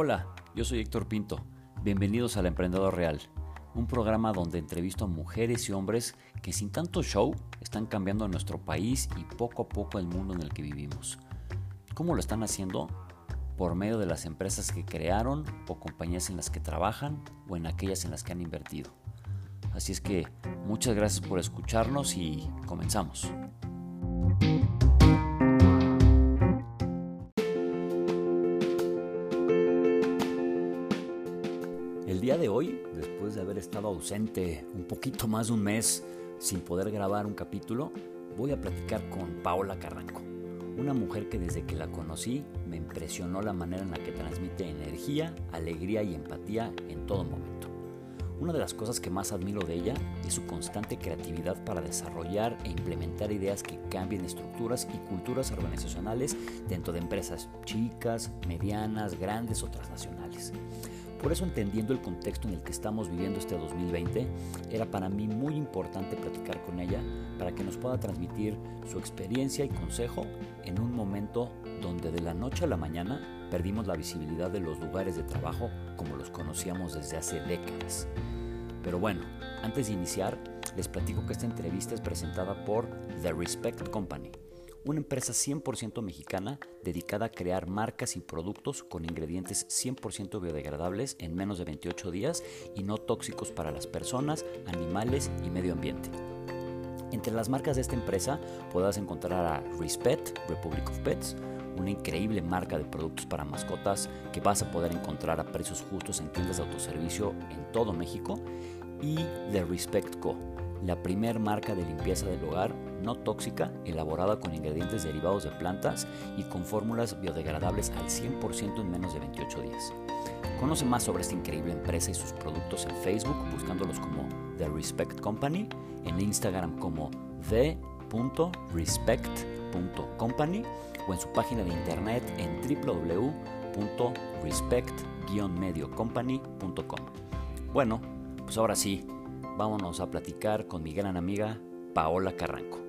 Hola, yo soy Héctor Pinto. Bienvenidos al Emprendedor Real, un programa donde entrevisto a mujeres y hombres que sin tanto show están cambiando nuestro país y poco a poco el mundo en el que vivimos. ¿Cómo lo están haciendo? Por medio de las empresas que crearon o compañías en las que trabajan o en aquellas en las que han invertido. Así es que muchas gracias por escucharnos y comenzamos. Estado ausente un poquito más de un mes sin poder grabar un capítulo, voy a platicar con Paola Carranco, una mujer que desde que la conocí me impresionó la manera en la que transmite energía, alegría y empatía en todo momento. Una de las cosas que más admiro de ella es su constante creatividad para desarrollar e implementar ideas que cambien estructuras y culturas organizacionales dentro de empresas chicas, medianas, grandes o transnacionales. Por eso, entendiendo el contexto en el que estamos viviendo este 2020, era para mí muy importante platicar con ella para que nos pueda transmitir su experiencia y consejo en un momento donde de la noche a la mañana perdimos la visibilidad de los lugares de trabajo como los conocíamos desde hace décadas. Pero bueno, antes de iniciar, les platico que esta entrevista es presentada por The Respect Company una empresa 100% mexicana dedicada a crear marcas y productos con ingredientes 100% biodegradables en menos de 28 días y no tóxicos para las personas, animales y medio ambiente. Entre las marcas de esta empresa podrás encontrar a Respect, Republic of Pets, una increíble marca de productos para mascotas que vas a poder encontrar a precios justos en tiendas de autoservicio en todo México, y The Respect Co la primer marca de limpieza del hogar no tóxica, elaborada con ingredientes derivados de plantas y con fórmulas biodegradables al 100% en menos de 28 días. Conoce más sobre esta increíble empresa y sus productos en Facebook buscándolos como The Respect Company, en Instagram como the.respect.company o en su página de internet en www.respect-mediocompany.com. Bueno, pues ahora sí, vámonos a platicar con mi gran amiga Paola Carranco.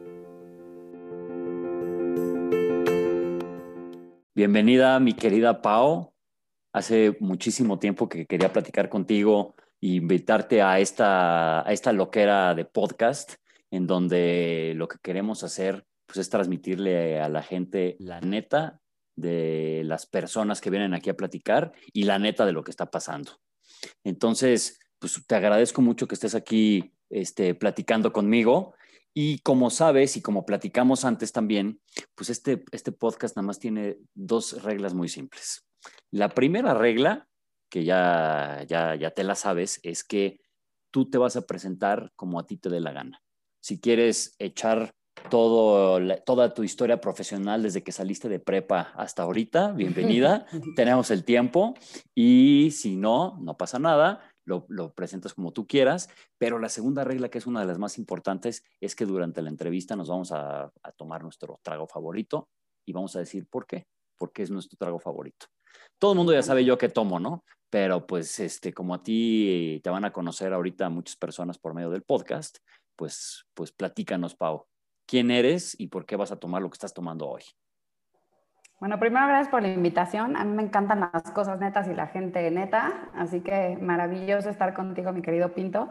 Bienvenida, mi querida Pao. Hace muchísimo tiempo que quería platicar contigo e invitarte a esta, esta loquera de podcast, en donde lo que queremos hacer pues, es transmitirle a la gente la neta de las personas que vienen aquí a platicar y la neta de lo que está pasando. Entonces, pues te agradezco mucho que estés aquí este, platicando conmigo. Y como sabes y como platicamos antes también, pues este, este podcast nada más tiene dos reglas muy simples. La primera regla, que ya, ya, ya te la sabes, es que tú te vas a presentar como a ti te dé la gana. Si quieres echar todo, toda tu historia profesional desde que saliste de prepa hasta ahorita, bienvenida, tenemos el tiempo y si no, no pasa nada, lo, presentas como tú quieras, pero la segunda regla, que es una de las más importantes, es que durante la entrevista nos vamos a, tomar nuestro trago favorito y vamos a decir por qué, porque es nuestro trago favorito. Todo el mundo ya sabe yo qué tomo, ¿no? Pero pues este, como a ti te van a conocer ahorita muchas personas por medio del podcast, pues, pues platícanos, Pau, quién eres y por qué vas a tomar lo que estás tomando hoy. Bueno, primero gracias por la invitación. A mí me encantan las cosas netas y la gente neta, así que maravilloso estar contigo, mi querido Pinto.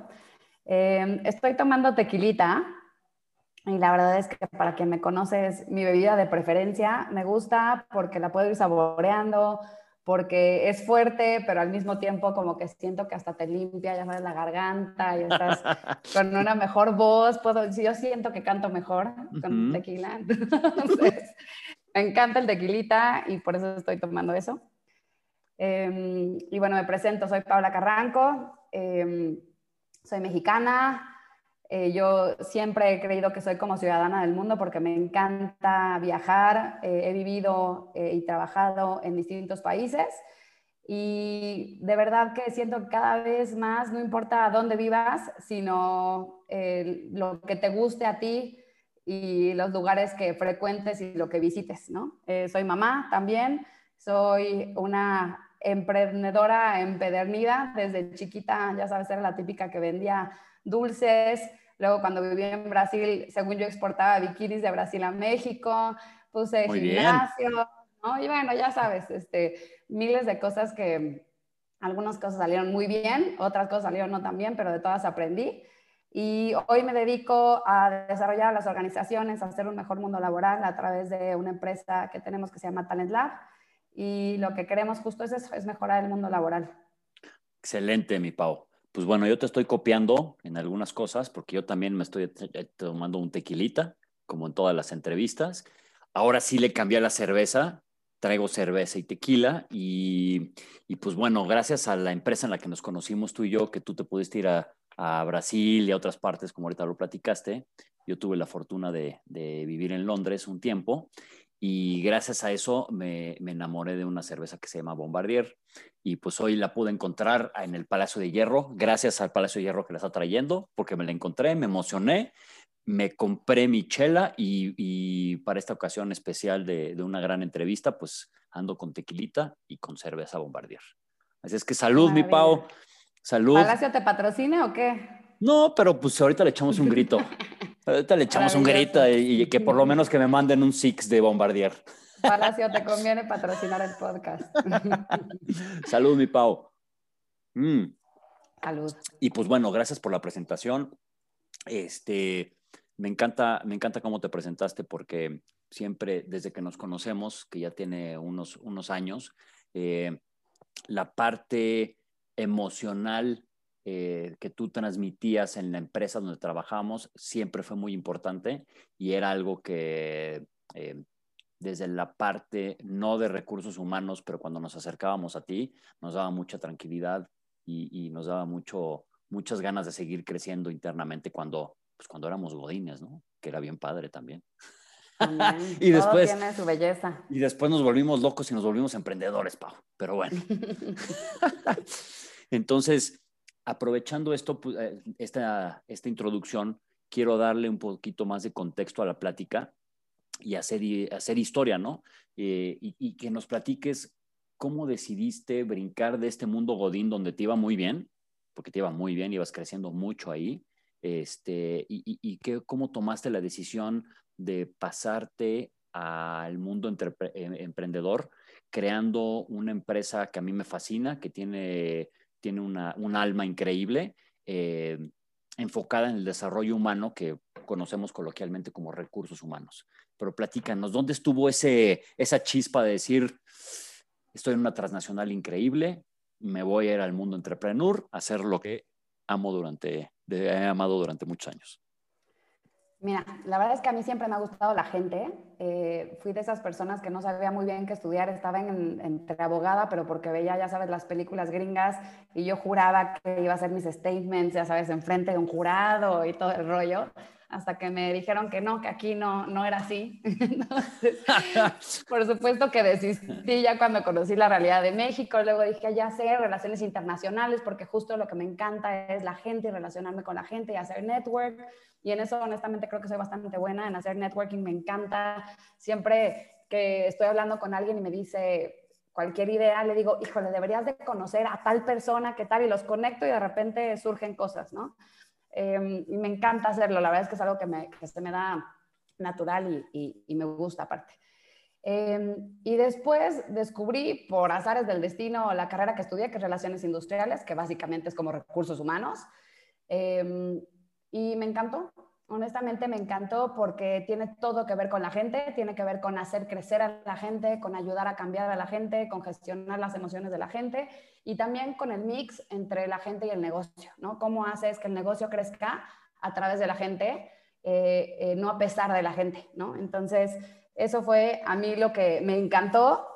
Eh, estoy tomando tequilita y la verdad es que para quien me conoce es mi bebida de preferencia. Me gusta porque la puedo ir saboreando, porque es fuerte, pero al mismo tiempo como que siento que hasta te limpia, ya sabes, la garganta y estás con una mejor voz. Puedo, yo siento que canto mejor con tequila. Entonces, me encanta el tequilita y por eso estoy tomando eso. Em, y bueno, me presento, soy Paula Carranco, em, soy mexicana. Eh, yo siempre he creído que soy como ciudadana del mundo porque me encanta viajar. Eh, he vivido eh, y trabajado en distintos países y de verdad que siento que cada vez más, no importa dónde vivas, sino lo que te guste a ti, y los lugares que frecuentes y lo que visites, ¿no? Eh, soy mamá también, soy una emprendedora empedernida, desde chiquita, ya sabes, era la típica que vendía dulces, luego cuando viví en Brasil, según yo exportaba bikinis de Brasil a México, puse gimnasio, ¿no? Y bueno, ya sabes, este, miles de cosas que algunas cosas salieron muy bien, otras cosas salieron no tan bien, pero de todas aprendí. Y hoy me dedico a desarrollar las organizaciones, a hacer un mejor mundo laboral a través de una empresa que tenemos que se llama Talent Lab. Y lo que queremos justo es eso, es mejorar el mundo laboral. Excelente, mi Pau. Pues bueno, yo te estoy copiando en algunas cosas porque yo también me estoy tomando un tequilita, como en todas las entrevistas. Ahora sí le cambié la cerveza, traigo cerveza y tequila y, y, pues bueno, gracias a la empresa en la que nos conocimos tú y yo, que tú te pudiste ir a, a Brasil y a otras partes, como ahorita lo platicaste. Yo tuve la fortuna de, vivir en Londres un tiempo y gracias a eso me, enamoré de una cerveza que se llama Bombardier y pues hoy la pude encontrar en el Palacio de Hierro, gracias al Palacio de Hierro que la está trayendo, porque me la encontré, me emocioné, me compré mi chela y, para esta ocasión especial de, de, una gran entrevista, pues ando con tequilita y con cerveza Bombardier. Así es que salud, mi Pau. Salud. ¿Palacio te patrocina o qué? No, pero pues ahorita le echamos un grito. ahorita le echamos un grito y, que por lo menos que me manden un six de Bombardier. Palacio, te conviene patrocinar el podcast. Salud, mi Pau. Mm. Salud. Y pues bueno, gracias por la presentación. Este, me encanta, me encanta cómo te presentaste porque siempre desde que nos conocemos, que ya tiene unos, unos años, eh, la parte emocional eh, que tú transmitías en la empresa donde trabajamos siempre fue muy importante y era algo que eh, desde la parte no de recursos humanos, pero cuando nos acercábamos a ti, nos daba mucha tranquilidad y, nos daba mucho, muchas ganas de seguir creciendo internamente cuando, pues cuando éramos godines, ¿no? Que era bien padre también. y después tiene su belleza. Y después nos volvimos locos y nos volvimos emprendedores, Pau. Pero bueno. Entonces, aprovechando esto, eh, esta, esta introducción, quiero darle un poquito más de contexto a la plática y hacer, hacer historia, ¿no? Eh, y, que nos platiques cómo decidiste brincar de este mundo Godín donde te iba muy bien, porque te iba muy bien, ibas creciendo mucho ahí, este, y, que, cómo tomaste la decisión de pasarte al mundo em, emprendedor, creando una empresa que a mí me fascina, que tiene tiene una, un alma increíble, eh, enfocada en el desarrollo humano que conocemos coloquialmente como recursos humanos. Pero platícanos, ¿dónde estuvo ese, esa chispa de decir, estoy en una transnacional increíble, me voy a ir al mundo entrepreneur, a hacer lo que amo durante, he amado durante muchos años? Mira, la verdad es que a mí siempre me ha gustado la gente. Eh, fui de esas personas que no sabía muy bien qué estudiar. Estaba en, entre abogada, pero porque veía, ya sabes, las películas gringas y yo juraba que iba a hacer mis statements, ya sabes, enfrente de un jurado y todo el rollo. Hasta que me dijeron que no, que aquí no, no era así. Entonces, por supuesto que desistí ya cuando conocí la realidad de México. Luego dije, ya sé, relaciones internacionales, porque justo lo que me encanta es la gente y relacionarme con la gente y hacer network y en eso honestamente creo que soy bastante buena en hacer networking, me encanta. Siempre que estoy hablando con alguien y me dice cualquier idea, le digo, híjole, deberías de conocer a tal persona, qué tal, y los conecto y de repente surgen cosas, ¿no? Em, y me encanta hacerlo, la verdad es que es algo que, que se me da natural y, y, me gusta aparte. Em, y después descubrí por azares del destino la carrera que estudié, que es Relaciones Industriales, que básicamente es como recursos humanos. Eh, y me encantó, honestamente me encantó porque tiene todo que ver con la gente, tiene que ver con hacer crecer a la gente, con ayudar a cambiar a la gente, con gestionar las emociones de la gente y también con el mix entre la gente y el negocio, ¿no? ¿Cómo haces que el negocio crezca a través de la gente, eh, eh, no a pesar de la gente, ¿no? Entonces, eso fue a mí lo que me encantó.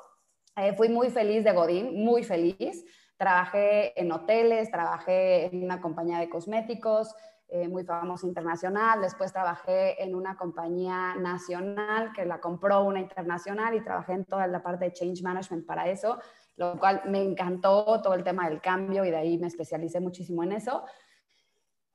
Eh, fui muy feliz de Godín, muy feliz. Trabajé en hoteles, trabajé en una compañía de cosméticos, eh, muy famoso internacional. Después trabajé en una compañía nacional que la compró una internacional y trabajé en toda la parte de change management para eso, lo cual me encantó todo el tema del cambio y de ahí me especialicé muchísimo en eso.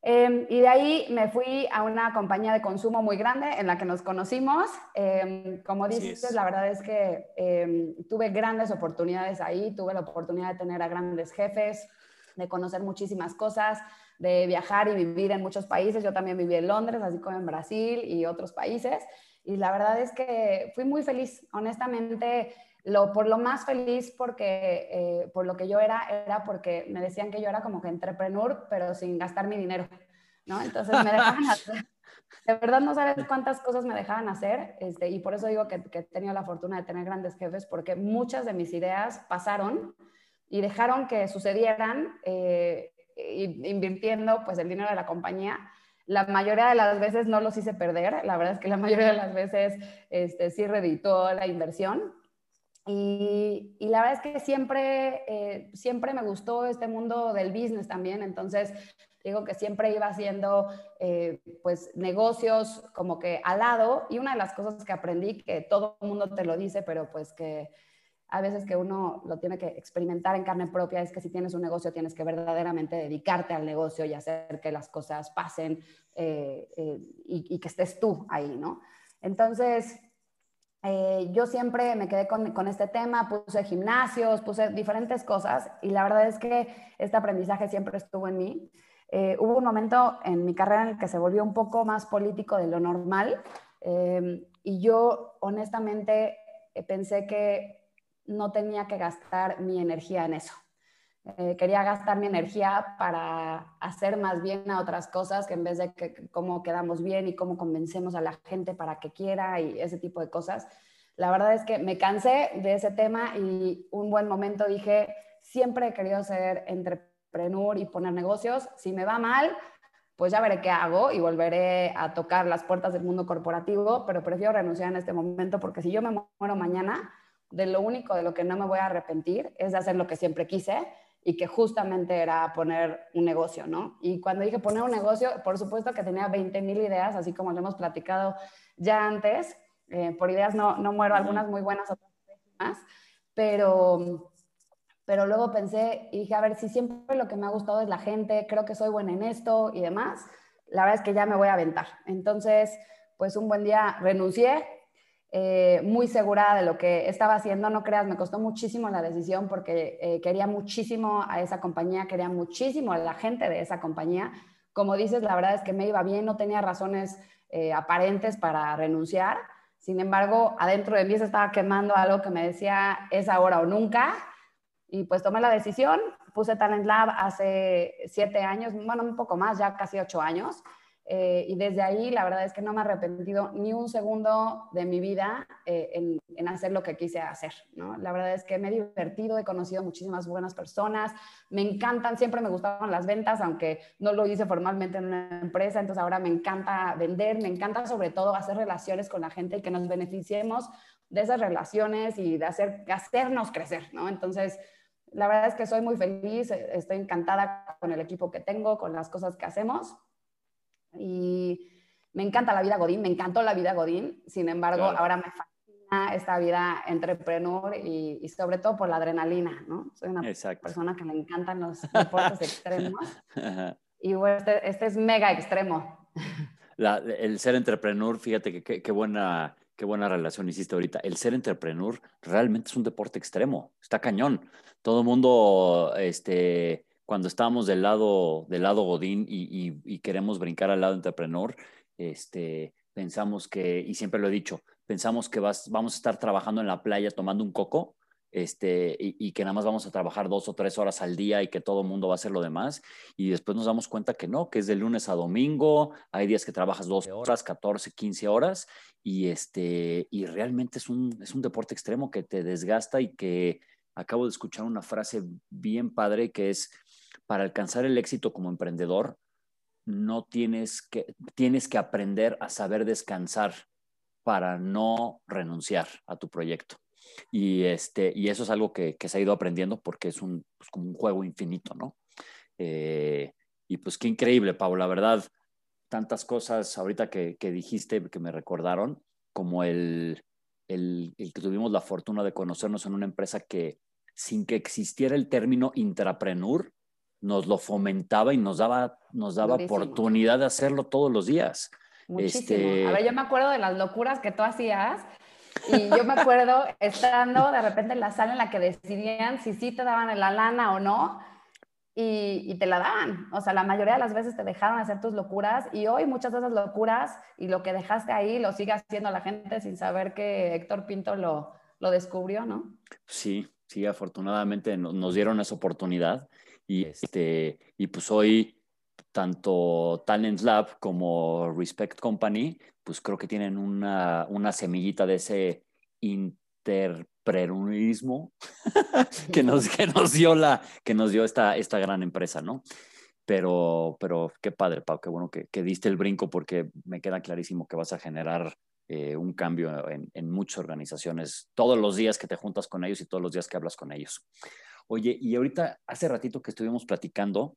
Em, y de ahí me fui a una compañía de consumo muy grande en la que nos conocimos. Em, como dices, la verdad es que em, tuve grandes oportunidades ahí, tuve la oportunidad de tener a grandes jefes, de conocer muchísimas cosas, de viajar y vivir en muchos países. Yo también viví en Londres, así como en Brasil y otros países. Y la verdad es que fui muy feliz. Honestamente, lo, por lo más feliz porque, eh, por lo que yo era, era porque me decían que yo era como que entrepreneur, pero sin gastar mi dinero, ¿no? Entonces me dejaban hacer, de verdad no sabes cuántas cosas me dejaban hacer, este, y por eso digo que, que he tenido la fortuna de tener grandes jefes, porque muchas de mis ideas pasaron y dejaron que sucedieran eh, invirtiendo pues el dinero de la compañía. La mayoría de las veces no los hice perder, la verdad es que la mayoría de las veces este, sí reditó la inversión, y, la verdad es que siempre, eh, siempre me gustó este mundo del business también, entonces digo que siempre iba haciendo eh, pues negocios como que al lado. Y una de las cosas que aprendí, que todo el mundo te lo dice, pero pues que a veces que uno lo tiene que experimentar en carne propia, es que si tienes un negocio tienes que verdaderamente dedicarte al negocio y hacer que las cosas pasen eh, y, y que estés tú ahí, ¿no? Entonces, eh, yo siempre me quedé con, este tema, puse gimnasios, puse diferentes cosas y la verdad es que este aprendizaje siempre estuvo en mí. Eh, hubo un momento en mi carrera en el que se volvió un poco más político de lo normal eh, y yo honestamente pensé que no tenía que gastar mi energía en eso. Eh, quería gastar mi energía para hacer más bien a otras cosas que en vez de que, cómo quedamos bien y cómo convencemos a la gente para que quiera y ese tipo de cosas. La verdad es que me cansé de ese tema y un buen momento dije, siempre he querido ser entrepreneur y poner negocios. Si me va mal, pues ya veré qué hago y volveré a tocar las puertas del mundo corporativo, pero prefiero renunciar en este momento porque si yo me muero mañana, de lo único de lo que no me voy a arrepentir es de hacer lo que siempre quise y que justamente era poner un negocio, ¿no? Y cuando dije poner un negocio, por supuesto que tenía 20 mil ideas, así como lo hemos platicado ya antes. Eh, por ideas no, no muero, algunas muy buenas, otras más, pero, pero luego pensé y dije, a ver, si siempre lo que me ha gustado es la gente, creo que soy buena en esto y demás, la verdad es que ya me voy a aventar. Entonces, pues un buen día renuncié, eh, muy segura de lo que estaba haciendo. No creas, me costó muchísimo la decisión porque eh, quería muchísimo a esa compañía, quería muchísimo a la gente de esa compañía. Como dices, la verdad es que me iba bien, no tenía razones eh, aparentes para renunciar. Sin embargo, adentro de mí se estaba quemando algo que me decía es ahora o nunca. Y pues tomé la decisión, puse Talent Lab hace siete años, bueno, un poco más, ya casi ocho años. Eh, y desde ahí la verdad es que no me he arrepentido ni un segundo de mi vida eh, en, en, hacer lo que quise hacer. ¿no? La verdad es que me he divertido, he conocido muchísimas buenas personas, me encantan, siempre me gustaban las ventas, aunque no lo hice formalmente en una empresa, entonces ahora me encanta vender, me encanta sobre todo hacer relaciones con la gente y que nos beneficiemos de esas relaciones y de hacer, hacernos crecer. ¿no? Entonces, la verdad es que soy muy feliz, estoy encantada con el equipo que tengo, con las cosas que hacemos y me encanta la vida Godín, me encantó la vida Godín, sin embargo, ahora me fascina esta vida entrepreneur y, y, sobre todo por la adrenalina, ¿no? Soy una persona que le encantan los deportes extremos y bueno, este, este, es mega extremo. el ser entrepreneur, fíjate que qué buena, qué buena relación hiciste ahorita. El ser entrepreneur realmente es un deporte extremo, está cañón. Todo el mundo, este cuando estamos del lado, del lado Godín y, queremos brincar al lado entrepreneur, este, pensamos que, y siempre lo he dicho, pensamos que vas, vamos a estar trabajando en la playa tomando un coco este, y, que nada más vamos a trabajar dos o tres horas al día y que todo el mundo va a hacer lo demás. Y después nos damos cuenta que no, que es de lunes a domingo, hay días que trabajas 12 horas, 14, 15 horas y, este, y realmente es un, es un deporte extremo que te desgasta y que acabo de escuchar una frase bien padre que es, para alcanzar el éxito como emprendedor, no tienes que, tienes que aprender a saber descansar para no renunciar a tu proyecto. Y, este, y eso es algo que, se ha ido aprendiendo porque es un, pues, como un juego infinito, ¿no? Eh, y pues qué increíble, Pau, la verdad, tantas cosas ahorita que, dijiste que me recordaron, como el, el, el, que tuvimos la fortuna de conocernos en una empresa que sin que existiera el término intrapreneur, nos lo fomentaba y nos daba, nos daba oportunidad de hacerlo todos los días. Muchísimo. Este... A ver, yo me acuerdo de las locuras que tú hacías y yo me acuerdo estando de repente en la sala en la que decidían si sí te daban la lana o no y, y, te la daban. O sea, la mayoría de las veces te dejaron hacer tus locuras y hoy muchas de esas locuras y lo que dejaste ahí lo sigue haciendo la gente sin saber que Héctor Pinto lo, lo descubrió, ¿no? Sí, sí, afortunadamente nos dieron esa oportunidad y, este, y pues hoy tanto Talent Lab como Respect Company, pues creo que tienen una, una semillita de ese interpreneurialismo que, nos, que nos dio, la, que nos dio esta, esta gran empresa, ¿no? Pero, pero qué padre, Pau, qué bueno que, que diste el brinco porque me queda clarísimo que vas a generar eh, un cambio en, en, muchas organizaciones todos los días que te juntas con ellos y todos los días que hablas con ellos. Oye, y ahorita, hace ratito que estuvimos platicando,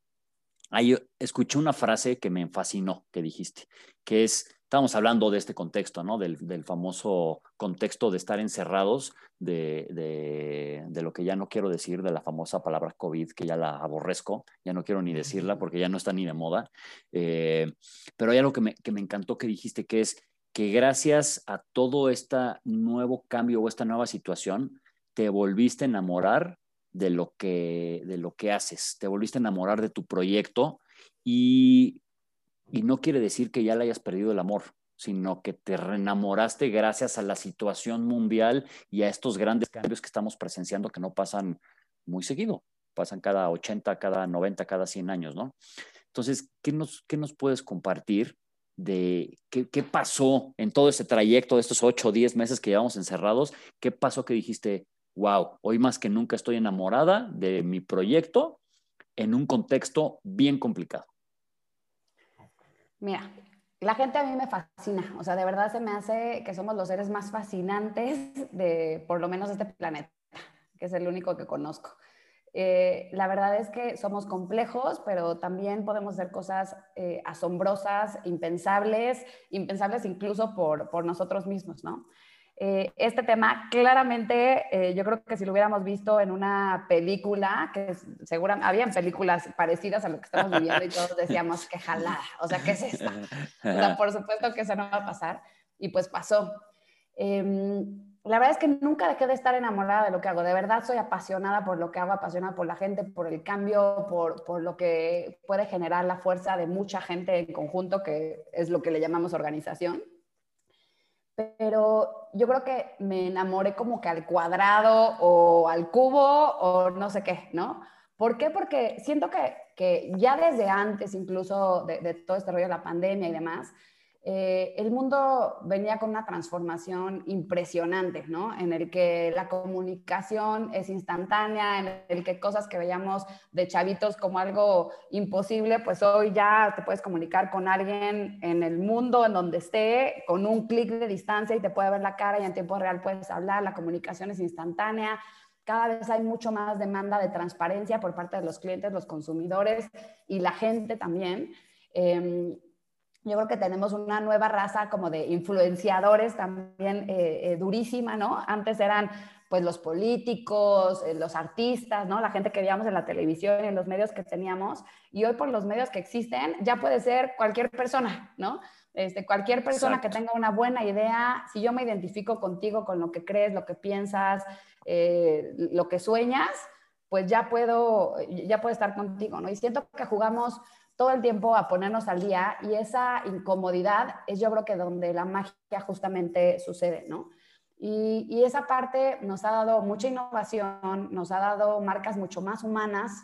ahí escuché una frase que me fascinó, que dijiste, que es, estábamos hablando de este contexto, ¿no? Del, del famoso contexto de estar encerrados, de, de, de, lo que ya no quiero decir, de la famosa palabra COVID, que ya la aborrezco, ya no quiero ni decirla porque ya no está ni de moda. Eh, pero hay algo que me, que me encantó que dijiste, que es que gracias a todo este nuevo cambio o esta nueva situación, te volviste a enamorar de lo que, de lo que haces, te volviste a enamorar de tu proyecto y, y no quiere decir que ya le hayas perdido el amor, sino que te reenamoraste gracias a la situación mundial y a estos grandes cambios que estamos presenciando que no pasan muy seguido, pasan cada 80, cada 90, cada 100 años, ¿no? Entonces, ¿qué nos, qué nos puedes compartir de qué, qué, pasó en todo ese trayecto de estos 8 o 10 meses que llevamos encerrados? ¿Qué pasó que dijiste, wow, hoy más que nunca estoy enamorada de mi proyecto en un contexto bien complicado. Mira, la gente a mí me fascina, o sea, de verdad se me hace que somos los seres más fascinantes de por lo menos este planeta, que es el único que conozco. Eh, la verdad es que somos complejos, pero también podemos hacer cosas eh, asombrosas, impensables, impensables incluso por, por nosotros mismos, ¿no? Eh, este tema claramente, eh, yo creo que si lo hubiéramos visto en una película, que seguramente habían películas parecidas a lo que estamos viviendo y todos decíamos, qué jalada, o sea, ¿qué es esto? O sea, por supuesto que eso no va a pasar y pues pasó. Em, la verdad es que nunca dejé de estar enamorada de lo que hago, de verdad soy apasionada por lo que hago, apasionada por la gente, por el cambio, por, por lo que puede generar la fuerza de mucha gente en conjunto, que es lo que le llamamos organización pero yo creo que me enamoré como que al cuadrado o al cubo o no sé qué, ¿no? ¿Por qué? Porque siento que, que ya desde antes incluso de, de, todo este rollo de la pandemia y demás, eh, el mundo venía con una transformación impresionante, ¿no? En el que la comunicación es instantánea, en el que cosas que veíamos de chavitos como algo imposible, pues hoy ya te puedes comunicar con alguien en el mundo, en donde esté, con un clic de distancia y te puede ver la cara y en tiempo real puedes hablar, la comunicación es instantánea. Cada vez hay mucho más demanda de transparencia por parte de los clientes, los consumidores y la gente también. Eh, yo creo que tenemos una nueva raza como de influenciadores también eh, eh, durísima, ¿no? Antes eran pues los políticos, eh, los artistas, ¿no? La gente que veíamos en la televisión y en los medios que teníamos. Y hoy por los medios que existen ya puede ser cualquier persona, ¿no? Este, cualquier persona Exacto. que tenga una buena idea, si yo me identifico contigo, con lo que crees, lo que piensas, lo que sueñas, pues ya puedo, ya puedo estar contigo, ¿no? Y siento que jugamos todo el tiempo a ponernos al día y esa incomodidad es yo creo que donde la magia justamente sucede, ¿no? Y, esa parte nos ha dado mucha innovación, nos ha dado marcas mucho más humanas,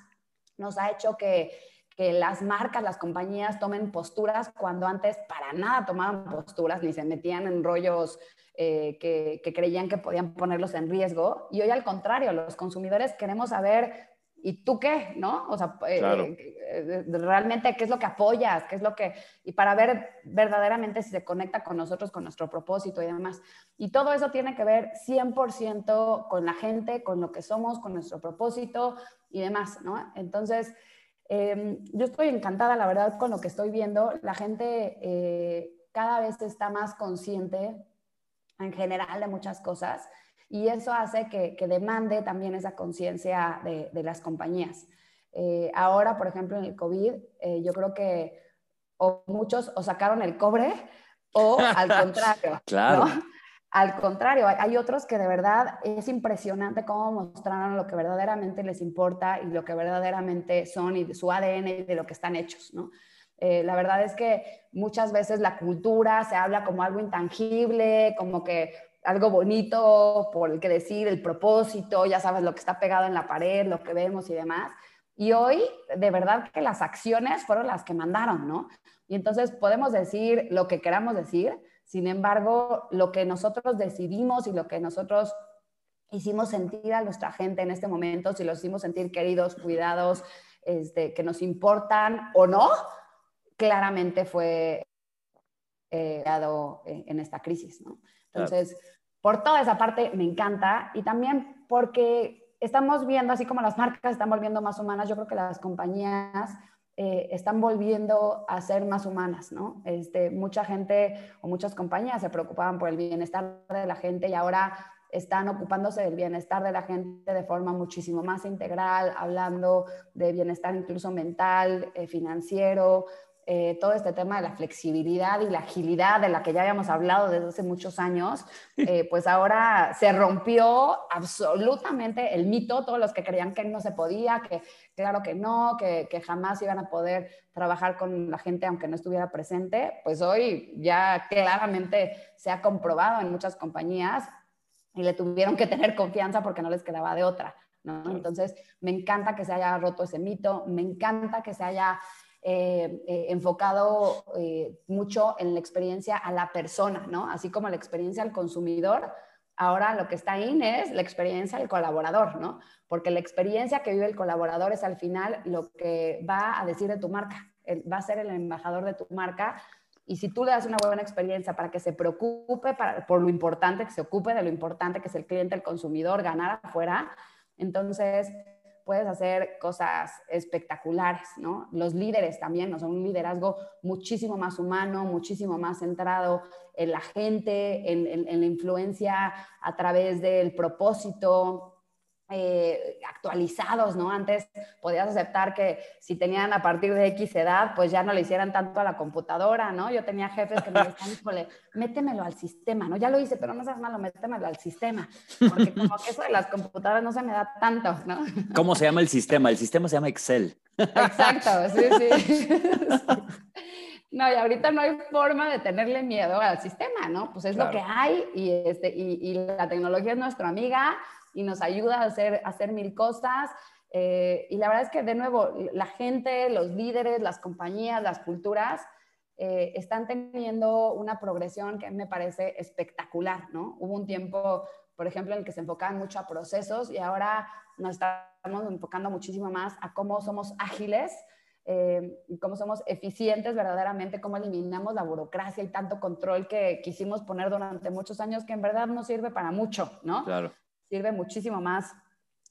nos ha hecho que, que las marcas, las compañías tomen posturas cuando antes para nada tomaban posturas ni se metían en rollos eh, que creían que podían ponerlos en riesgo. Y hoy al contrario, los consumidores queremos saber ¿y tú qué? ¿No? O sea, eh, claro. eh, realmente qué es lo que apoyas, qué es lo que, y para ver verdaderamente si se conecta con nosotros, con nuestro propósito y demás. Y todo eso tiene que ver 100% con la gente, con lo que somos, con nuestro propósito y demás, ¿no? Entonces, eh, yo estoy encantada, la verdad, con lo que estoy viendo. La gente eh, cada vez está más consciente en general de muchas cosas y eso hace que, que demande también esa conciencia de, de, las compañías. Eh, ahora, por ejemplo, en el COVID, eh, yo creo que o muchos o sacaron el cobre o al contrario. claro. ¿no? Al contrario, hay otros que de verdad es impresionante cómo mostraron lo que verdaderamente les importa y lo que verdaderamente son y su ADN y de lo que están hechos, ¿no? Eh, la verdad es que muchas veces la cultura se habla como algo intangible, como que algo bonito por el que decir, el propósito, ya sabes, lo que está pegado en la pared, lo que vemos y demás. Y hoy, de verdad que las acciones fueron las que mandaron, ¿no? Y entonces podemos decir lo que queramos decir, sin embargo, lo que nosotros decidimos y lo que nosotros hicimos sentir a nuestra gente en este momento, si los hicimos sentir queridos, cuidados, este, que nos importan o no, claramente fue eh, dado en esta crisis, ¿no? Entonces, por toda esa parte me encanta y también porque estamos viendo, así como las marcas están volviendo más humanas, yo creo que las compañías eh, están volviendo a ser más humanas, ¿no? Este, mucha gente o muchas compañías se preocupaban por el bienestar de la gente y ahora están ocupándose del bienestar de la gente de forma muchísimo más integral, hablando de bienestar incluso mental, eh, financiero, eh, todo este tema de la flexibilidad y la agilidad de la que ya habíamos hablado desde hace muchos años, eh, pues ahora se rompió absolutamente el mito, todos los que creían que no se podía, que claro que no, que, que jamás iban a poder trabajar con la gente aunque no estuviera presente, pues hoy ya claramente se ha comprobado en muchas compañías y le tuvieron que tener confianza porque no les quedaba de otra. ¿no? Entonces, me encanta que se haya roto ese mito, me encanta que se haya eh, eh, enfocado eh, mucho en la experiencia a la persona, ¿no? Así como la experiencia al consumidor, ahora lo que está ahí es la experiencia del colaborador, ¿no? Porque la experiencia que vive el colaborador es al final lo que va a decir de tu marca, va a ser el embajador de tu marca. Y si tú le das una buena experiencia para que se preocupe por lo importante, que se ocupe de lo importante que es el cliente, el consumidor, ganar afuera, entonces puedes hacer cosas espectaculares, ¿no? Los líderes también, ¿no? Son un liderazgo muchísimo más humano, muchísimo más centrado en la gente, en la influencia a través del propósito, eh, actualizados, ¿no? Antes podías aceptar que si tenían a partir de X edad, pues ya no le hicieran tanto a la computadora, ¿no? Yo tenía jefes que me decían, híjole, métemelo al sistema, ¿no? Ya lo hice, pero no seas malo, métemelo al sistema, porque como que eso de las computadoras no se me da tanto, ¿no? ¿Cómo se llama el sistema? El sistema se llama Excel. Exacto, sí, sí. No, y ahorita no hay forma de tenerle miedo al sistema, ¿no? Pues es lo que hay y, este, y, y la tecnología es nuestra amiga y nos ayuda a hacer, hacer mil cosas. Eh, y la verdad es que, de nuevo, la gente, los líderes, las compañías, las culturas, eh, están teniendo una progresión que me parece espectacular, ¿no? Hubo un tiempo, por ejemplo, en el que se enfocaban mucho a procesos y ahora nos estamos enfocando muchísimo más a cómo somos ágiles, eh, cómo somos eficientes verdaderamente, cómo eliminamos la burocracia y tanto control que quisimos poner durante muchos años que en verdad no sirve para mucho, ¿no? Claro sirve muchísimo más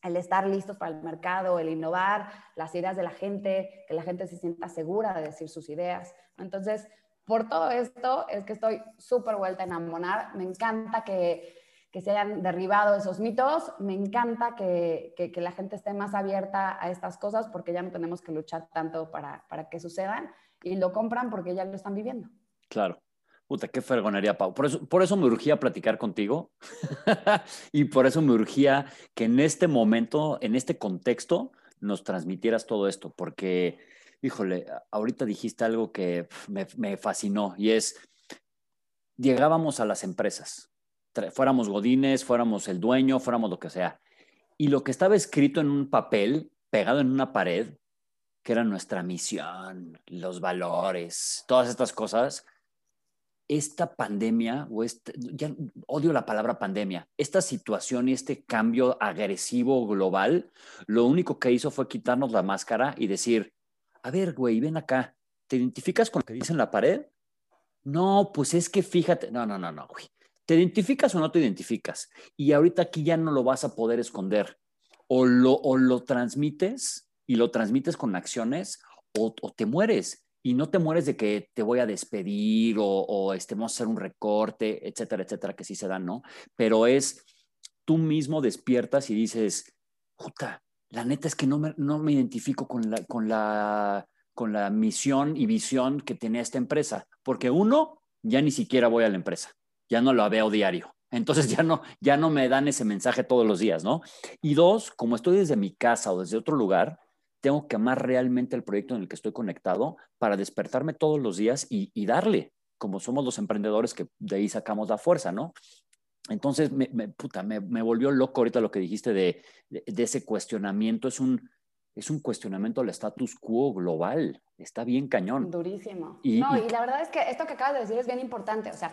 el estar listos para el mercado, el innovar las ideas de la gente, que la gente se sienta segura de decir sus ideas. Entonces, por todo esto es que estoy súper vuelta a enamorar. Me encanta que, que, se hayan derribado esos mitos. Me encanta que, que, que, la gente esté más abierta a estas cosas porque ya no tenemos que luchar tanto para, para que sucedan y lo compran porque ya lo están viviendo. Claro. Puta, qué fregonería, Pau. Por eso, por eso me urgía platicar contigo y por eso me urgía que en este momento, en este contexto, nos transmitieras todo esto, porque, híjole, ahorita dijiste algo que me, me fascinó y es, llegábamos a las empresas, fuéramos godines, fuéramos el dueño, fuéramos lo que sea, y lo que estaba escrito en un papel, pegado en una pared, que era nuestra misión, los valores, todas estas cosas, esta pandemia, o este, odio la palabra pandemia, esta situación y este cambio agresivo global, lo único que hizo fue quitarnos la máscara y decir, a ver, güey, ven acá, ¿te identificas con lo que dice en la pared? No, pues es que fíjate, no, no, no, no, güey. ¿Te identificas o no te identificas? Y ahorita aquí ya no lo vas a poder esconder. O lo, o lo transmites y lo transmites con acciones o te mueres y no te mueres de que te voy a despedir o, estemos a hacer un recorte, etcétera, etcétera, que sí se dan, ¿no? Pero es tú mismo despiertas y dices, puta, la neta es que no me, no me identifico con la, con, la, con la misión y visión que tenía esta empresa, porque uno, ya ni siquiera voy a la empresa, ya no la veo diario. Entonces ya no, ya no me dan ese mensaje todos los días, ¿no? Y dos, como estoy desde mi casa o desde otro lugar, tengo que amar realmente el proyecto en el que estoy conectado para despertarme todos los días y, darle, como somos los emprendedores que de ahí sacamos la fuerza, ¿no? entonces, me, puta, me, volvió loco ahorita lo que dijiste de, de, ese cuestionamiento. Es un, es un cuestionamiento al status quo global. Está bien cañón. Durísimo. Y, no, y, la verdad es que esto que acabas de decir es bien importante. O sea,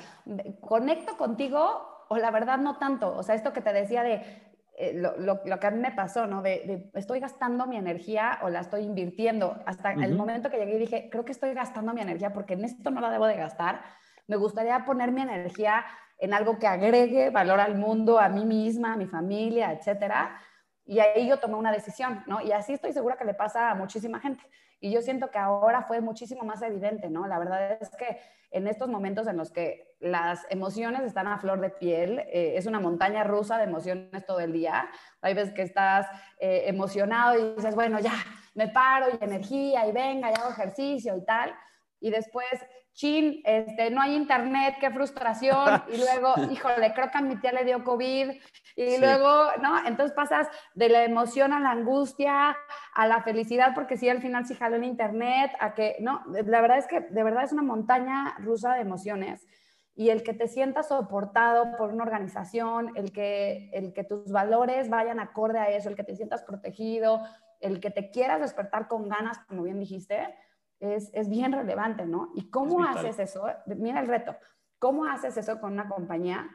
conecto contigo o la verdad no tanto. O sea, esto que te decía de eh, lo, lo, lo, que a mí me pasó, ¿no? De, estoy gastando mi energía o la estoy invirtiendo. Hasta el momento que llegué y dije, creo que estoy gastando mi energía porque en esto no la debo de gastar. Me gustaría poner mi energía en algo que agregue valor al mundo, a mí misma, a mi familia, etcétera. Y ahí yo tomé una decisión, ¿no? Y así estoy segura que le pasa a muchísima gente. Y yo siento que ahora fue muchísimo más evidente, ¿no? La verdad es que en estos momentos en los que las emociones están a flor de piel, eh, es una montaña rusa de emociones todo el día. Hay veces que estás eh, emocionado y dices, bueno, ya, me paro y energía y venga, y hago ejercicio y tal. Y después chin, este, no hay internet, qué frustración, y luego, híjole, creo que a mi tía le dio COVID, y luego, ¿no? Entonces pasas de la emoción a la angustia, a la felicidad, porque sí, al final sí jaló el internet, a que, no, la verdad es que de verdad es una montaña rusa de emociones, y el que te sientas soportado por una organización, el que, el que tus valores vayan acorde a eso, el que te sientas protegido, el que te quieras despertar con ganas, como bien dijiste, es, bien relevante, ¿no? ¿Y cómo haces eso? Mira el reto. ¿Cómo haces eso con una compañía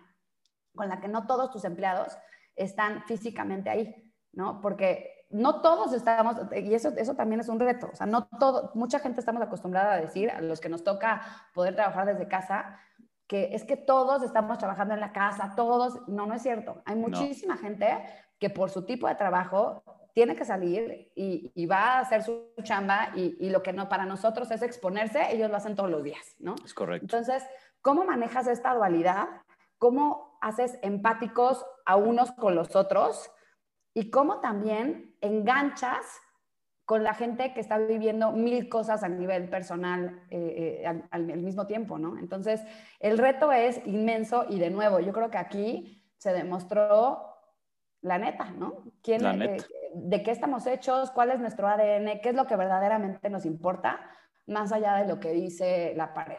con la que no todos tus empleados están físicamente ahí, ¿no? Porque no todos estamos, y eso, eso también es un reto, o sea, no todo, mucha gente estamos acostumbrada a decir, a los que nos toca poder trabajar desde casa, que es que todos estamos trabajando en la casa, todos, no, no es cierto. Hay muchísima gente que por su tipo de trabajo tiene que salir y, va a hacer su chamba y, lo que no para nosotros es exponerse, ellos lo hacen todos los días, ¿no? Es correcto. Entonces, ¿cómo manejas esta dualidad? ¿Cómo haces empáticos a unos con los otros? Y cómo también enganchas con la gente que está viviendo mil cosas a nivel personal eh, eh, al, mismo tiempo, ¿no? Entonces, el reto es inmenso y de nuevo, yo creo que aquí se demostró la neta, ¿no? ¿Quién, la neta de qué estamos hechos, cuál es nuestro ADN, qué es lo que verdaderamente nos importa, más allá de lo que dice la pared.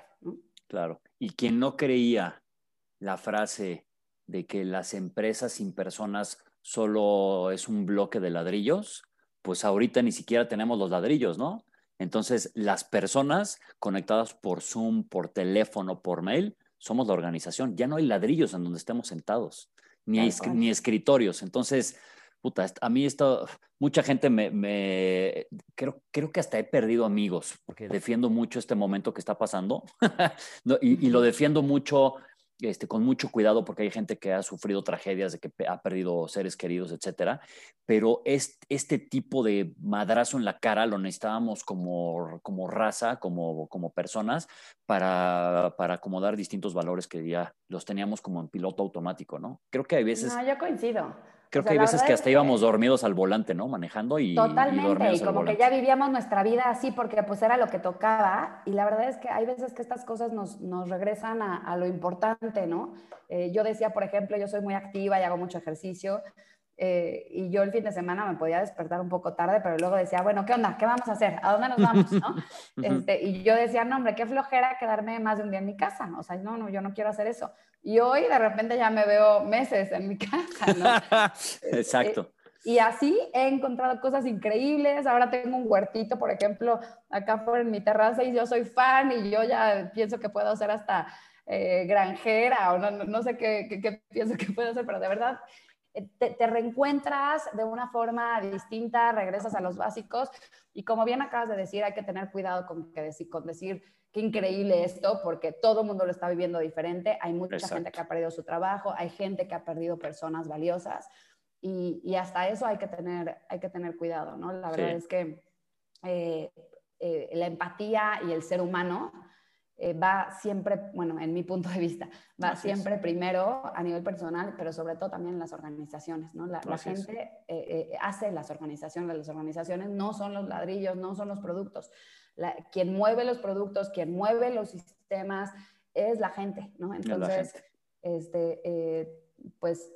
Claro. Y quien no creía la frase de que las empresas sin personas solo es un bloque de ladrillos, pues ahorita ni siquiera tenemos los ladrillos, ¿no? Entonces, las personas conectadas por Zoom, por teléfono, por mail, somos la organización. Ya no hay ladrillos en donde estemos sentados, ni, ni escritorios. Entonces, puta, a mí esto, mucha gente me, creo, creo que hasta he perdido amigos, porque defiendo mucho este momento que está pasando. Y, lo defiendo mucho, este, con mucho cuidado, porque hay gente que ha sufrido tragedias, de que ha perdido seres queridos, etcétera, pero es, este tipo de madrazo en la cara lo necesitábamos como, como raza, como, como personas, para, para acomodar distintos valores que ya los teníamos como en piloto automático, ¿no? Creo que hay veces... No, yo coincido. Creo que hay veces que hasta íbamos dormidos al volante, ¿no? Manejando y. Totalmente, y, como que ya vivíamos nuestra vida así porque pues era lo que tocaba. Y la verdad es que hay veces que estas cosas nos, nos regresan a, a, lo importante, ¿no? Eh, yo decía, por ejemplo, yo soy muy activa y hago mucho ejercicio. Eh, y yo el fin de semana me podía despertar un poco tarde, pero luego decía, bueno, ¿qué onda? ¿Qué vamos a hacer? ¿A dónde nos vamos? ¿No? este, y yo decía, no, hombre, qué flojera quedarme más de un día en mi casa. O sea, no, no, yo no quiero hacer eso. Y hoy de repente ya me veo meses en mi casa, ¿no? Exacto. y así he encontrado cosas increíbles. Ahora tengo un huertito, por ejemplo, acá por en mi terraza y yo soy fan y yo ya pienso que puedo hacer hasta eh, granjera o no, no sé qué, qué, qué, pienso que puedo hacer, pero de verdad eh, te, reencuentras de una forma distinta, regresas a los básicos y como bien acabas de decir, hay que tener cuidado con, que decir, con decir qué increíble esto, porque todo el mundo lo está viviendo diferente, hay mucha gente que ha perdido su trabajo, hay gente que ha perdido personas valiosas y, y hasta eso hay que tener, hay que tener cuidado, ¿no? La verdad es que eh, eh, la empatía y el ser humano eh, va siempre, bueno, en mi punto de vista, va siempre primero a nivel personal, pero sobre todo también en las organizaciones, ¿no? La, gente eh, eh, hace las organizaciones, las organizaciones no son los ladrillos, no son los productos. quien mueve los productos, quien mueve los sistemas es la gente, ¿no? Entonces, este, pues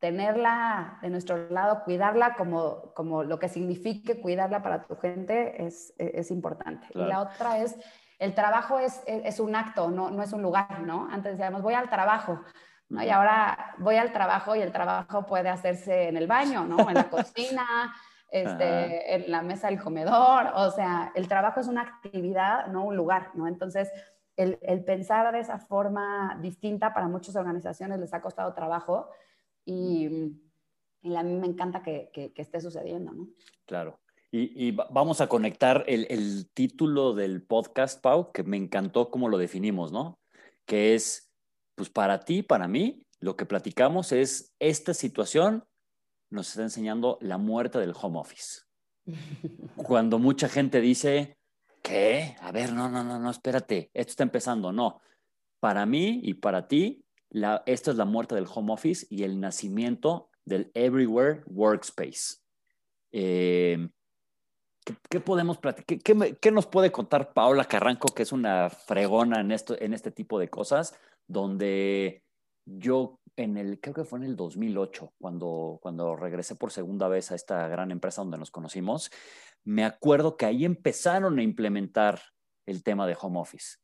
tenerla de nuestro lado, cuidarla como, como lo que signifique cuidarla para tu gente es, es, importante. Y la otra es el trabajo es, es, un acto, no, no, es un lugar, ¿no? Antes decíamos, voy al trabajo, ¿no? Y ahora voy al trabajo y el trabajo puede hacerse en el baño, ¿no? En la cocina, este, en la mesa del comedor, o sea, el trabajo es una actividad, no un lugar, ¿no? Entonces, el, el pensar de esa forma distinta para muchas organizaciones les ha costado trabajo y, y a mí me encanta que, que, que esté sucediendo, ¿no? Claro. Y, y, vamos a conectar el, el, título del podcast, Pau, que me encantó cómo lo definimos, ¿no? Que es, pues para ti, para mí, lo que platicamos es esta situación nos está enseñando la muerte del home office. Cuando mucha gente dice, ¿qué? A ver, no, no, no, no, espérate, esto está empezando. No, para mí y para ti, la, esto es la muerte del home office y el nacimiento del Everywhere Workspace. Eh, ¿qué, ¿qué, podemos platicar? ¿Qué, ¿Qué, nos puede contar Paola Carranco, que es una fregona en, esto, en este tipo de cosas, donde yo en el, creo que fue en el 2008, cuando, cuando regresé por segunda vez a esta gran empresa donde nos conocimos, me acuerdo que ahí empezaron a implementar el tema de home office.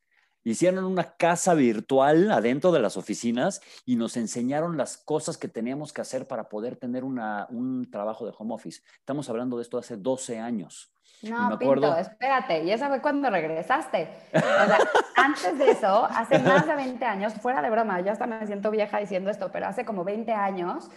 Hicieron una casa virtual adentro de las oficinas y nos enseñaron las cosas que teníamos que hacer para poder tener una, un trabajo de home office. Estamos hablando de esto hace 12 años. No, me acuerdo... Pinto, espérate, y esa fue cuando regresaste. O sea, antes de eso, hace más de 20 años, fuera de broma, yo hasta me siento vieja diciendo esto, pero hace como 20 años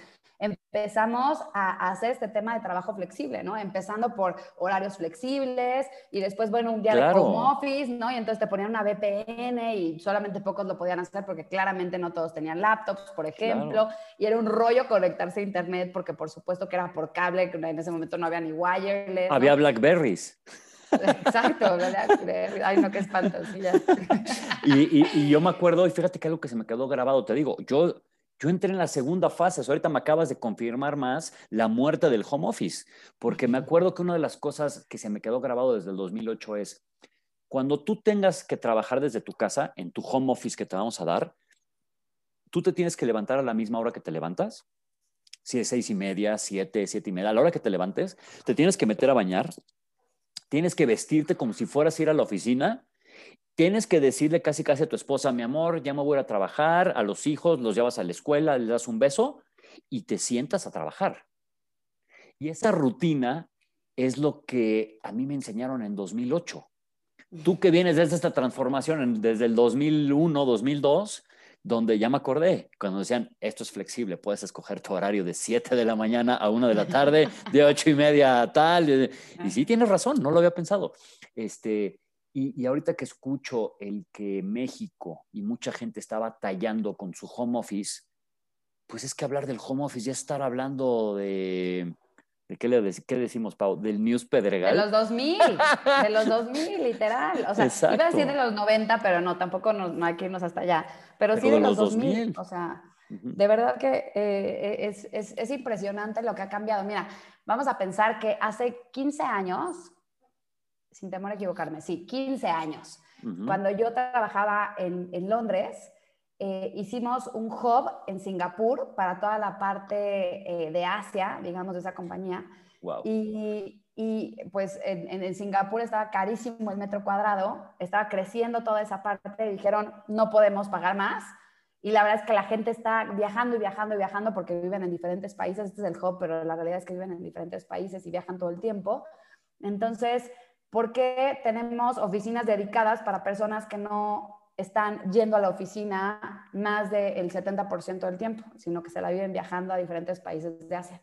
empezamos a hacer este tema de trabajo flexible, ¿no? Empezando por horarios flexibles y después, bueno, un día claro. de home office, ¿no? Y entonces te ponían una VPN y solamente pocos lo podían hacer porque claramente no todos tenían laptops, por ejemplo, claro. y era un rollo conectarse a internet porque por supuesto que era por cable, en ese momento no había ni wireless. Había ¿no? Blackberries. Exacto, Blackberry. Ay, no, qué espanto. Sí, y, y, y yo me acuerdo, y fíjate que algo que se me quedó grabado, te digo, yo yo entré en la segunda fase, ahorita me acabas de confirmar más la muerte del home office, porque me acuerdo que una de las cosas que se me quedó grabado desde el 2008 es, cuando tú tengas que trabajar desde tu casa, en tu home office que te vamos a dar, tú te tienes que levantar a la misma hora que te levantas, si es seis y media, siete, siete y media, a la hora que te levantes, te tienes que meter a bañar, tienes que vestirte como si fueras a ir a la oficina tienes que decirle casi casi a tu esposa, mi amor, ya me voy a trabajar, a los hijos los llevas a la escuela, les das un beso y te sientas a trabajar. Y esa rutina es lo que a mí me enseñaron en 2008. Tú que vienes desde esta transformación, desde el 2001, 2002, donde ya me acordé, cuando decían, esto es flexible, puedes escoger tu horario de 7 de la mañana a 1 de la tarde, de 8 y media a tal. Y sí, tienes razón, no lo había pensado. Este, y, y, ahorita que escucho el que México y mucha gente está batallando con su home office, pues es que hablar del home office ya estar hablando de... ¿De qué, le qué decimos, Pau? Del News Pedregal. De los 2000, de los 2000, literal. O sea, Exacto. iba a decir de los 90, pero no, tampoco nos, no hay que irnos hasta allá. Pero, pero sí de, de los, los 2000. 2000. O sea, de verdad que eh, es, es, es impresionante lo que ha cambiado. Mira, vamos a pensar que hace 15 años, sin temor a equivocarme, sí, 15 años. Uh -huh. Cuando yo trabajaba en, en Londres, eh, hicimos un hub en Singapur para toda la parte eh, de Asia, digamos, de esa compañía. Wow. Y, y, pues en, en, Singapur estaba carísimo el metro cuadrado, estaba creciendo toda esa parte, dijeron, no podemos pagar más. Y la verdad es que la gente está viajando y viajando y viajando porque viven en diferentes países. Este es el hub, pero la realidad es que viven en diferentes países y viajan todo el tiempo. Entonces, ¿Por qué tenemos oficinas dedicadas para personas que no están yendo a la oficina más del 70% del tiempo, sino que se la viven viajando a diferentes países de Asia?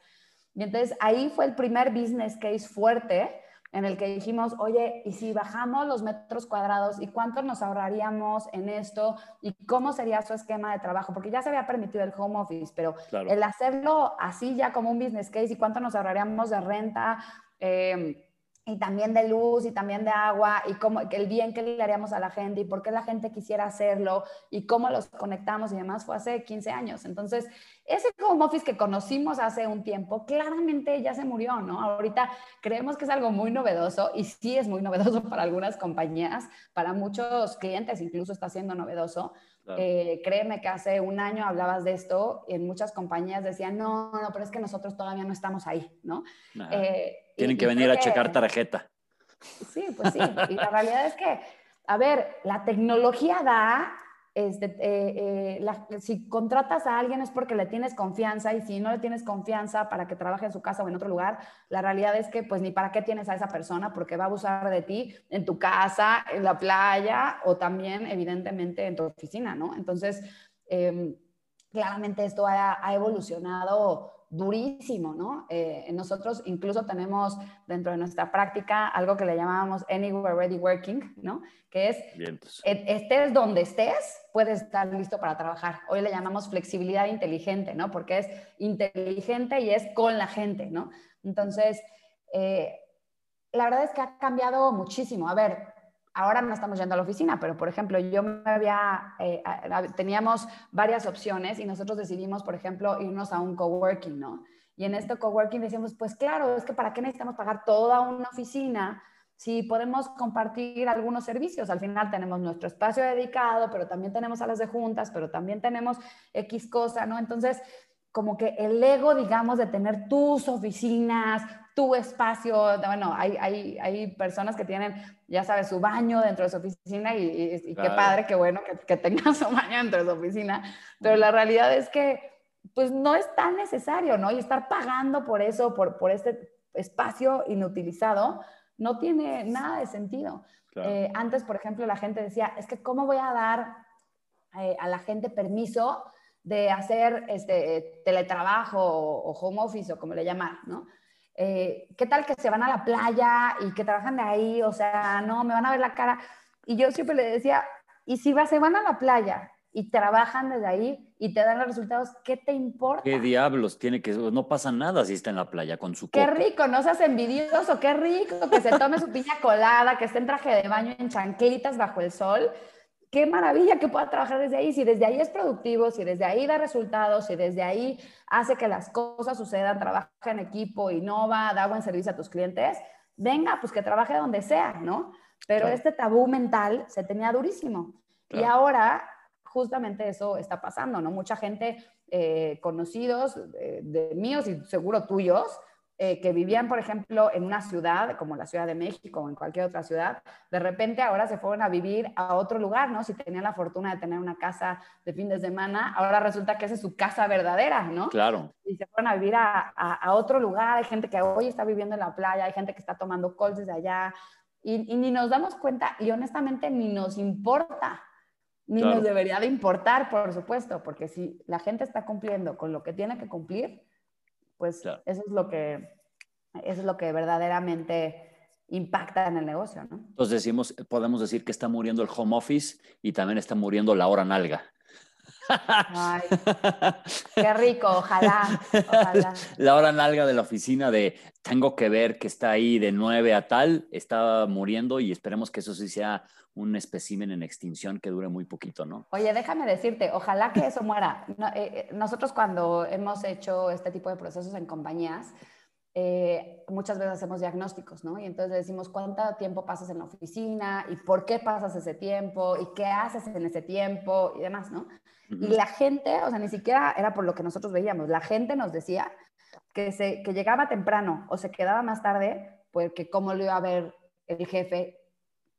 Y entonces ahí fue el primer business case fuerte en el que dijimos, oye, ¿y si bajamos los metros cuadrados y cuánto nos ahorraríamos en esto y cómo sería su esquema de trabajo? Porque ya se había permitido el home office, pero claro. el hacerlo así ya como un business case y cuánto nos ahorraríamos de renta. Eh, y también de luz y también de agua y cómo, el bien que le haríamos a la gente y por qué la gente quisiera hacerlo y cómo los conectamos y demás fue hace 15 años. Entonces, ese home office que conocimos hace un tiempo, claramente ya se murió, ¿no? Ahorita creemos que es algo muy novedoso y sí es muy novedoso para algunas compañías, para muchos clientes incluso está siendo novedoso. Claro. Eh, créeme que hace un año hablabas de esto y en muchas compañías decían, no, no, pero es que nosotros todavía no estamos ahí, ¿no? Eh, tienen que venir a checar tarjeta. Sí, pues sí. Y la realidad es que, a ver, la tecnología da este, eh, eh, si contratas a alguien es porque le tienes confianza y si no le tienes confianza para que trabaje en su casa o en otro lugar, la realidad es que pues ni para qué tienes a esa persona porque va a abusar de ti en tu casa, en la playa o también evidentemente en tu oficina, ¿no? Entonces, em, claramente esto ha, ha evolucionado durísimo, ¿no? Eh, nosotros incluso tenemos dentro de nuestra práctica algo que le llamábamos Anywhere Ready Working, ¿no? Que es, estés donde estés, puedes estar listo para trabajar. Hoy le llamamos flexibilidad inteligente, ¿no? Porque es inteligente y es con la gente, ¿no? Entonces, eh, la verdad es que ha cambiado muchísimo. A ver, ahora no estamos yendo a la oficina, pero por ejemplo, yo me había, eh, teníamos varias opciones y nosotros decidimos, por ejemplo, irnos a un coworking, ¿no? Y en este coworking decíamos, pues claro, es que ¿para qué necesitamos pagar toda una oficina si podemos compartir algunos servicios? Al final tenemos nuestro espacio dedicado, pero también tenemos salas de juntas, pero también tenemos X cosa, ¿no? Entonces, como que el ego, digamos, de tener tus oficinas, tu espacio, bueno, hay, hay, hay personas que tienen, ya sabes, su baño dentro de su oficina y, qué padre, qué bueno que, que tengan su baño dentro de su oficina, pero la realidad es que pues no es tan necesario, ¿no? Y estar pagando por eso, por, por este espacio inutilizado, no tiene nada de sentido. Eh, antes, por ejemplo, la gente decía, es que ¿cómo voy a dar eh, a la gente permiso de hacer este, teletrabajo o, home office o como le llaman, ¿no? Eh, ¿Qué tal que se van a la playa y que trabajan de ahí? O sea, no, me van a ver la cara. Y yo siempre le decía, y si se van a la playa y trabajan desde ahí y te dan los resultados, ¿qué te importa? ¿Qué diablos? Tiene que, no pasa nada si está en la playa con su Qué rico, no seas envidioso, qué rico que se tome su piña colada, que esté en traje de baño en chanclitas bajo el sol qué maravilla que pueda trabajar desde ahí. Si desde ahí es productivo, si desde ahí da resultados, si desde ahí hace que las cosas sucedan, trabaja en equipo, innova, da buen servicio a tus clientes, venga, pues que trabaje donde sea, ¿no? Pero este tabú mental se tenía durísimo. Y ahora justamente eso está pasando, ¿no? Mucha gente, eh, conocidos eh, de míos y seguro tuyos, eh, que vivían, por ejemplo, en una ciudad como la Ciudad de México o en cualquier otra ciudad, de repente ahora se fueron a vivir a otro lugar, ¿no? Si tenían la fortuna de tener una casa de fin de semana, ahora resulta que esa es su casa verdadera, ¿no? Claro. Y se fueron a vivir a, a, otro lugar, hay gente que hoy está viviendo en la playa, hay gente que está tomando calls desde allá, y, y ni nos damos cuenta, y honestamente ni nos importa. Ni nos debería de importar, por supuesto, porque si la gente está cumpliendo con lo que tiene que cumplir, pues eso es lo que eso es lo que verdaderamente impacta en el negocio, ¿no? Entonces decimos, podemos decir que está muriendo el home office y también está muriendo la hora nalga. Ay, qué rico, ojalá, ojalá. La hora nalga de la oficina de tengo que ver que está ahí de 9 a tal, está muriendo y esperemos que eso sí sea un espécimen en extinción que dure muy poquito, ¿no? Oye, déjame decirte, ojalá que eso muera. Eh, eh, nosotros cuando hemos hecho este tipo de procesos en compañías, eh, muchas veces hacemos diagnósticos, ¿no? Y entonces decimos cuánto tiempo pasas en la oficina y por qué pasas ese tiempo y qué haces en ese tiempo y demás, ¿no? Y la gente, o sea, ni siquiera era por lo que nosotros veíamos, la gente nos decía que, se, que llegaba temprano o se quedaba más tarde, porque cómo lo iba a ver el jefe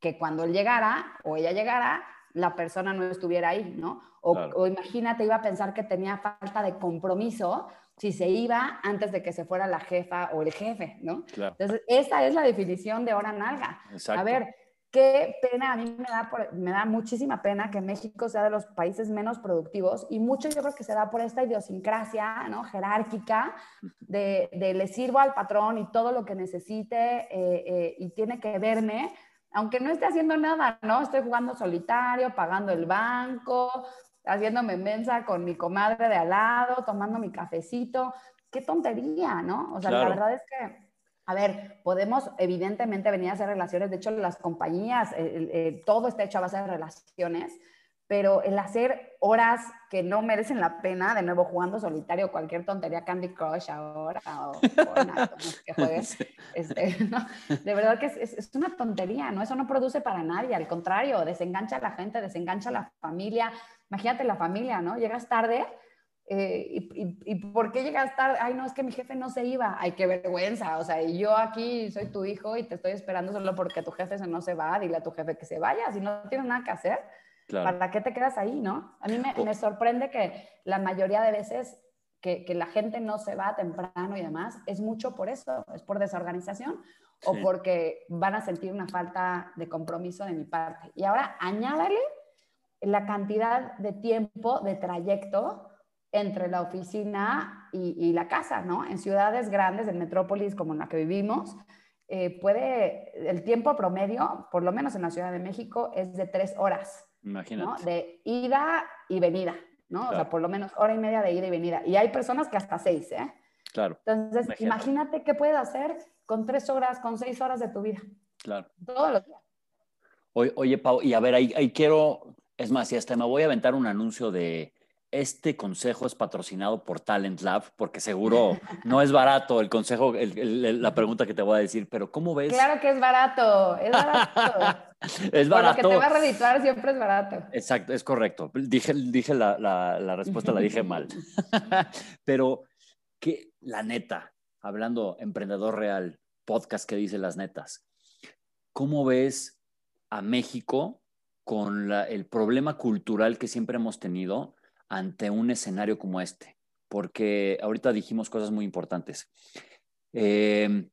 que cuando él llegara o ella llegara, la persona no estuviera ahí, ¿no? O, imagínate, iba a pensar que tenía falta de compromiso si se iba antes de que se fuera la jefa o el jefe, ¿no? Entonces, esa es la definición de hora nalga. A ver, qué pena, a mí me da, me da muchísima pena que México sea de los países menos productivos y mucho yo creo que se da por esta idiosincrasia, ¿no? Jerárquica de, de le sirvo al patrón y todo lo que necesite eh, eh, y tiene que verme aunque no esté haciendo nada, ¿no? Estoy jugando solitario, pagando el banco, haciéndome mensa con mi comadre de al lado, tomando mi cafecito. Qué tontería, ¿no? O sea, la verdad es que, a ver, podemos evidentemente venir a hacer relaciones, de hecho las compañías, todo está hecho a base de relaciones, pero el hacer horas que no merecen la pena, de nuevo jugando solitario, cualquier tontería, Candy Crush ahora, o, que juegues, este, de verdad que es, es, una tontería, ¿no? Eso no produce para nadie, al contrario, desengancha a la gente, desengancha a la familia. Imagínate la familia, ¿no? Llegas tarde. Eh, y, y, por qué llegas tarde? Ay, no, es que mi jefe no se iba. Ay, qué vergüenza. O sea, y yo aquí soy tu hijo y te estoy esperando solo porque tu jefe se no se va. Dile a tu jefe que se vaya. Si no tienes nada que hacer, ¿Para qué te quedas ahí, no? A mí me, me sorprende que la mayoría de veces que, que, la gente no se va temprano y demás, es mucho por eso, es por desorganización o porque van a sentir una falta de compromiso de mi parte. Y ahora añádale la cantidad de tiempo, de trayecto entre la oficina y, la casa, ¿no? En ciudades grandes, en metrópolis como en la que vivimos, eh, puede, el tiempo promedio, por lo menos en la Ciudad de México, es de tres horas. Imagínate. ¿no? De ida y venida, ¿no? O sea, por lo menos hora y media de ida y venida. Y hay personas que hasta seis, ¿eh? Claro. Entonces, imagínate, qué puedes hacer con tres horas, con seis horas de tu vida. Claro. Todos los días. Oye, oye Pau, y a ver, ahí, ahí quiero, es más, y hasta me voy a aventar un anuncio de, este consejo es patrocinado por Talent Lab, porque seguro no es barato el consejo, la pregunta que te voy a decir, pero ¿cómo ves? Claro que es barato, es barato. es barato. Por lo que te va a redituar siempre es barato. Exacto, es correcto. Dije, dije la, la respuesta, la dije mal. pero que la neta, hablando emprendedor real, podcast que dice las netas, ¿cómo ves a México con el problema cultural que siempre hemos tenido? Ante un escenario como este, porque ahorita dijimos cosas muy importantes. Eh,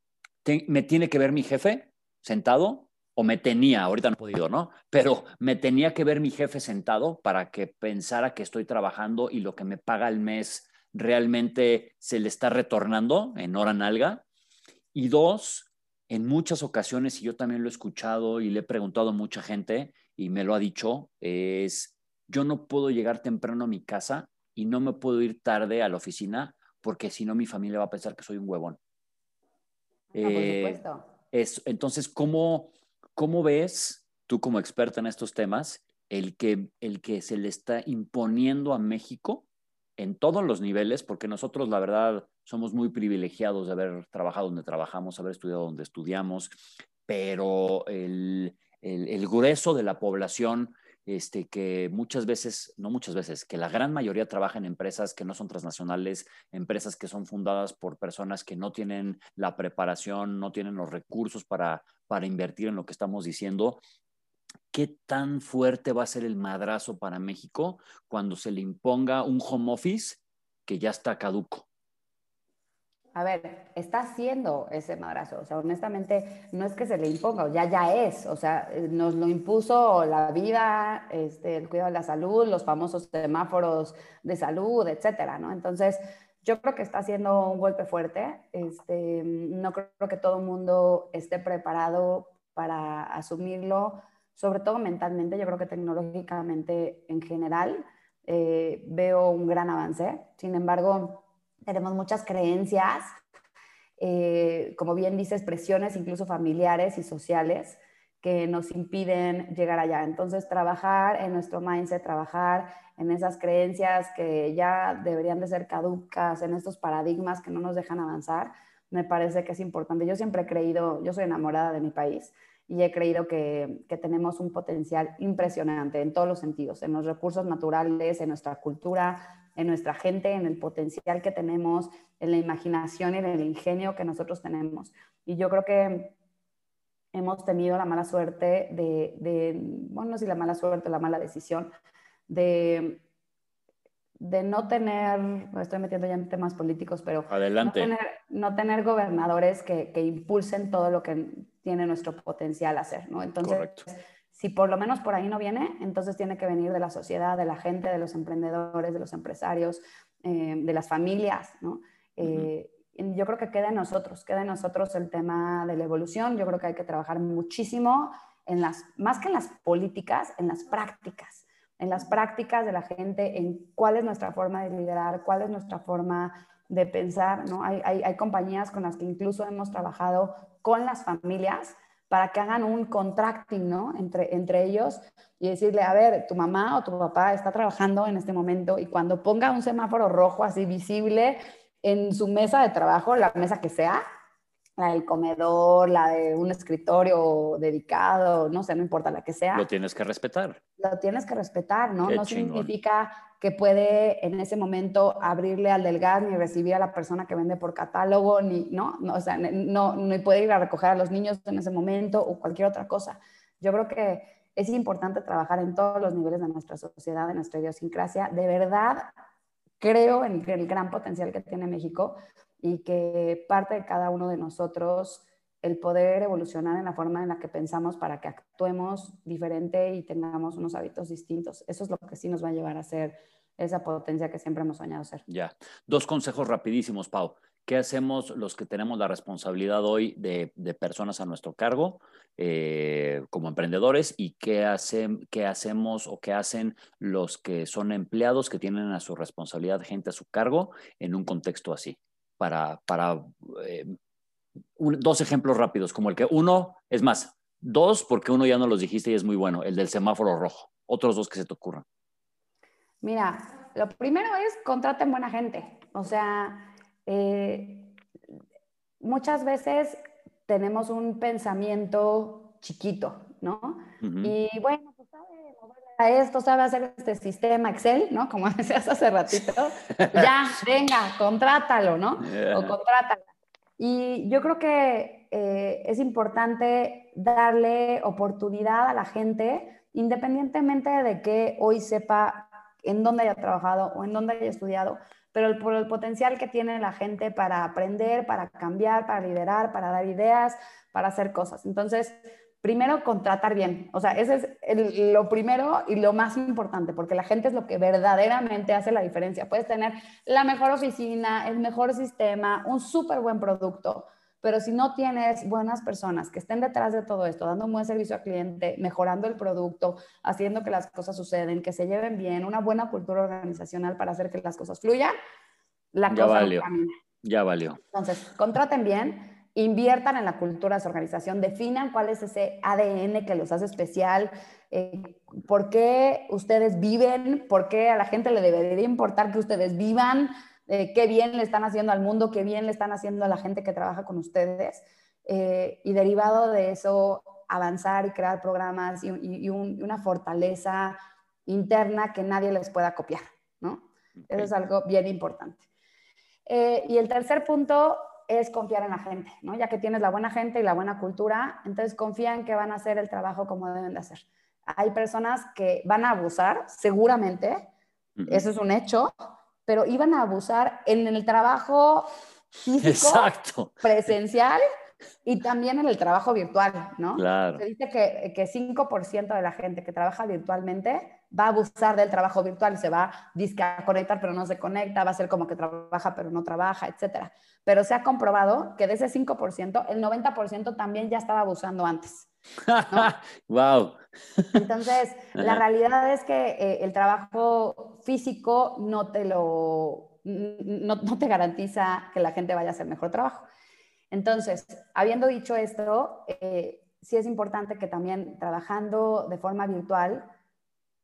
¿Me tiene que ver mi jefe sentado? O me tenía, ahorita no he podido, ¿no? Pero me tenía que ver mi jefe sentado para que pensara que estoy trabajando y lo que me paga al mes realmente se le está retornando en hora nalga. Y dos, en muchas ocasiones, y yo también lo he escuchado y le he preguntado a mucha gente y me lo ha dicho, es yo no puedo llegar temprano a mi casa y no me puedo ir tarde a la oficina porque si no mi familia va a pensar que soy un huevón. Ah, por eh, supuesto. Es, entonces, ¿cómo, ¿cómo ves tú como experta en estos temas el que, el que se le está imponiendo a México en todos los niveles? Porque nosotros, la verdad, somos muy privilegiados de haber trabajado donde trabajamos, haber estudiado donde estudiamos, pero el, el, el grueso de la población este, que muchas veces, no muchas veces, que la gran mayoría trabaja en empresas que no son transnacionales, empresas que son fundadas por personas que no tienen la preparación, no tienen los recursos para, para invertir en lo que estamos diciendo. ¿Qué tan fuerte va a ser el madrazo para México cuando se le imponga un home office que ya está caduco? A ver, está haciendo ese madrazo. O sea, honestamente, no es que se le imponga, ya ya es. O sea, eh, nos lo impuso la vida, este, el cuidado de la salud, los famosos semáforos de salud, etcétera, ¿no? Entonces, yo creo que está haciendo un golpe fuerte. Este, no creo que todo el mundo esté preparado para asumirlo, sobre todo mentalmente. Yo creo que tecnológicamente en general eh, veo un gran avance. Sin embargo, tenemos muchas creencias, eh, como bien dices, presiones incluso familiares y sociales que nos impiden llegar allá. Entonces, trabajar en nuestro mindset, trabajar en esas creencias que ya deberían de ser caducas, en estos paradigmas que no nos dejan avanzar, me parece que es importante. Yo siempre he creído, yo soy enamorada de mi país y he creído que, que tenemos un potencial impresionante en todos los sentidos, en los recursos naturales, en nuestra cultura, en nuestra gente, en el potencial que tenemos, en la imaginación y en el ingenio que nosotros tenemos. Y yo creo que hemos tenido la mala suerte de, bueno, no sé si la mala suerte, la mala decisión de, de no tener, me estoy metiendo ya en temas políticos, pero Adelante. No, tener, gobernadores que, que, impulsen todo lo que tiene nuestro potencial hacer, ¿no? Entonces, Correcto si por lo menos por ahí no viene, entonces tiene que venir de la sociedad, de la gente, de los emprendedores, de los empresarios, eh, de las familias, ¿no? Eh, yo creo que queda en nosotros, queda en nosotros el tema de la evolución. Yo creo que hay que trabajar muchísimo en las, más que en las políticas, en las prácticas, en las prácticas de la gente, en cuál es nuestra forma de liderar, cuál es nuestra forma de pensar, ¿no? Hay, hay, hay compañías con las que incluso hemos trabajado con las familias para que hagan un contracting, ¿no? Entre, entre ellos y decirle, a ver, tu mamá o tu papá está trabajando en este momento y cuando ponga un semáforo rojo así visible en su mesa de trabajo, la mesa que sea, la del comedor, la de un escritorio dedicado, no sé, no importa la que sea. Lo tienes que respetar. Lo tienes que respetar, ¿no? no significa que puede en ese momento abrirle al del gas ni recibir a la persona que vende por catálogo, ni, ¿no? no o sea, no, no puede ir a recoger a los niños en ese momento o cualquier otra cosa. Yo creo que es importante trabajar en todos los niveles de nuestra sociedad, de nuestra idiosincrasia. De verdad, creo en el gran potencial que tiene México y que parte de cada uno de nosotros el poder evolucionar en la forma en la que pensamos para que actuemos diferente y tengamos unos hábitos distintos. Eso es lo que sí nos va a llevar a ser esa potencia que siempre hemos soñado ser. Ya. Dos consejos rapidísimos, Pau. ¿Qué hacemos los que tenemos la responsabilidad hoy de, personas a nuestro cargo eh, como emprendedores y qué, qué hacemos o qué hacen los que son empleados que tienen a su responsabilidad gente a su cargo en un contexto así? Para, para eh, dos ejemplos rápidos, como el que uno, es más, dos, porque uno ya no los dijiste y es muy bueno, el del semáforo rojo. Otros dos que se te ocurran. Mira, lo primero es contraten buena gente. O sea, eh, muchas veces tenemos un pensamiento chiquito, ¿no? Y bueno, pues sabe a esto, sabe hacer este sistema Excel, ¿no? Como decías hace ratito. ya, venga, contrátalo, ¿no? O contrátala. Y yo creo que eh, es importante darle oportunidad a la gente, independientemente de que hoy sepa en dónde haya trabajado o en dónde haya estudiado, pero por el potencial que tiene la gente para aprender, para cambiar, para liderar, para dar ideas, para hacer cosas. Entonces, primero contratar bien. O sea, ese es lo primero y lo más importante, porque la gente es lo que verdaderamente hace la diferencia. Puedes tener la mejor oficina, el mejor sistema, un súper buen producto, pero si no tienes buenas personas que estén detrás de todo esto, dando un buen servicio al cliente, mejorando el producto, haciendo que las cosas suceden, que se lleven bien, una buena cultura organizacional para hacer que las cosas fluyan, la ya cosa valió. Ya valió. Entonces, contraten bien inviertan en la cultura de su organización, definan cuál es ese ADN que los hace especial, eh, por qué ustedes viven, por qué a la gente le debería importar que ustedes vivan, eh, qué bien le están haciendo al mundo, qué bien le están haciendo a la gente que trabaja con ustedes. Eh, y derivado de eso, avanzar y crear programas y, una fortaleza interna que nadie les pueda copiar, ¿no? Eso es algo bien importante. y el tercer punto es confiar en la gente, ¿no? Ya que tienes la buena gente y la buena cultura, entonces confía en que van a hacer el trabajo como deben de hacer. Hay personas que van a abusar, seguramente, eso es un hecho, pero iban a abusar en el trabajo físico, presencial y también en el trabajo virtual, ¿no? Claro. Se dice que, que 5% de la gente que trabaja virtualmente va a abusar del trabajo virtual, se va a conectar pero no se conecta, va a ser como que trabaja pero no trabaja, etc. Pero se ha comprobado que de ese 5%, el 90% también ya estaba abusando antes. wow. Entonces, la realidad es que eh, el trabajo físico no te lo no, no, te garantiza que la gente vaya a hacer mejor trabajo. Entonces, habiendo dicho esto, eh, sí es importante que también trabajando de forma virtual,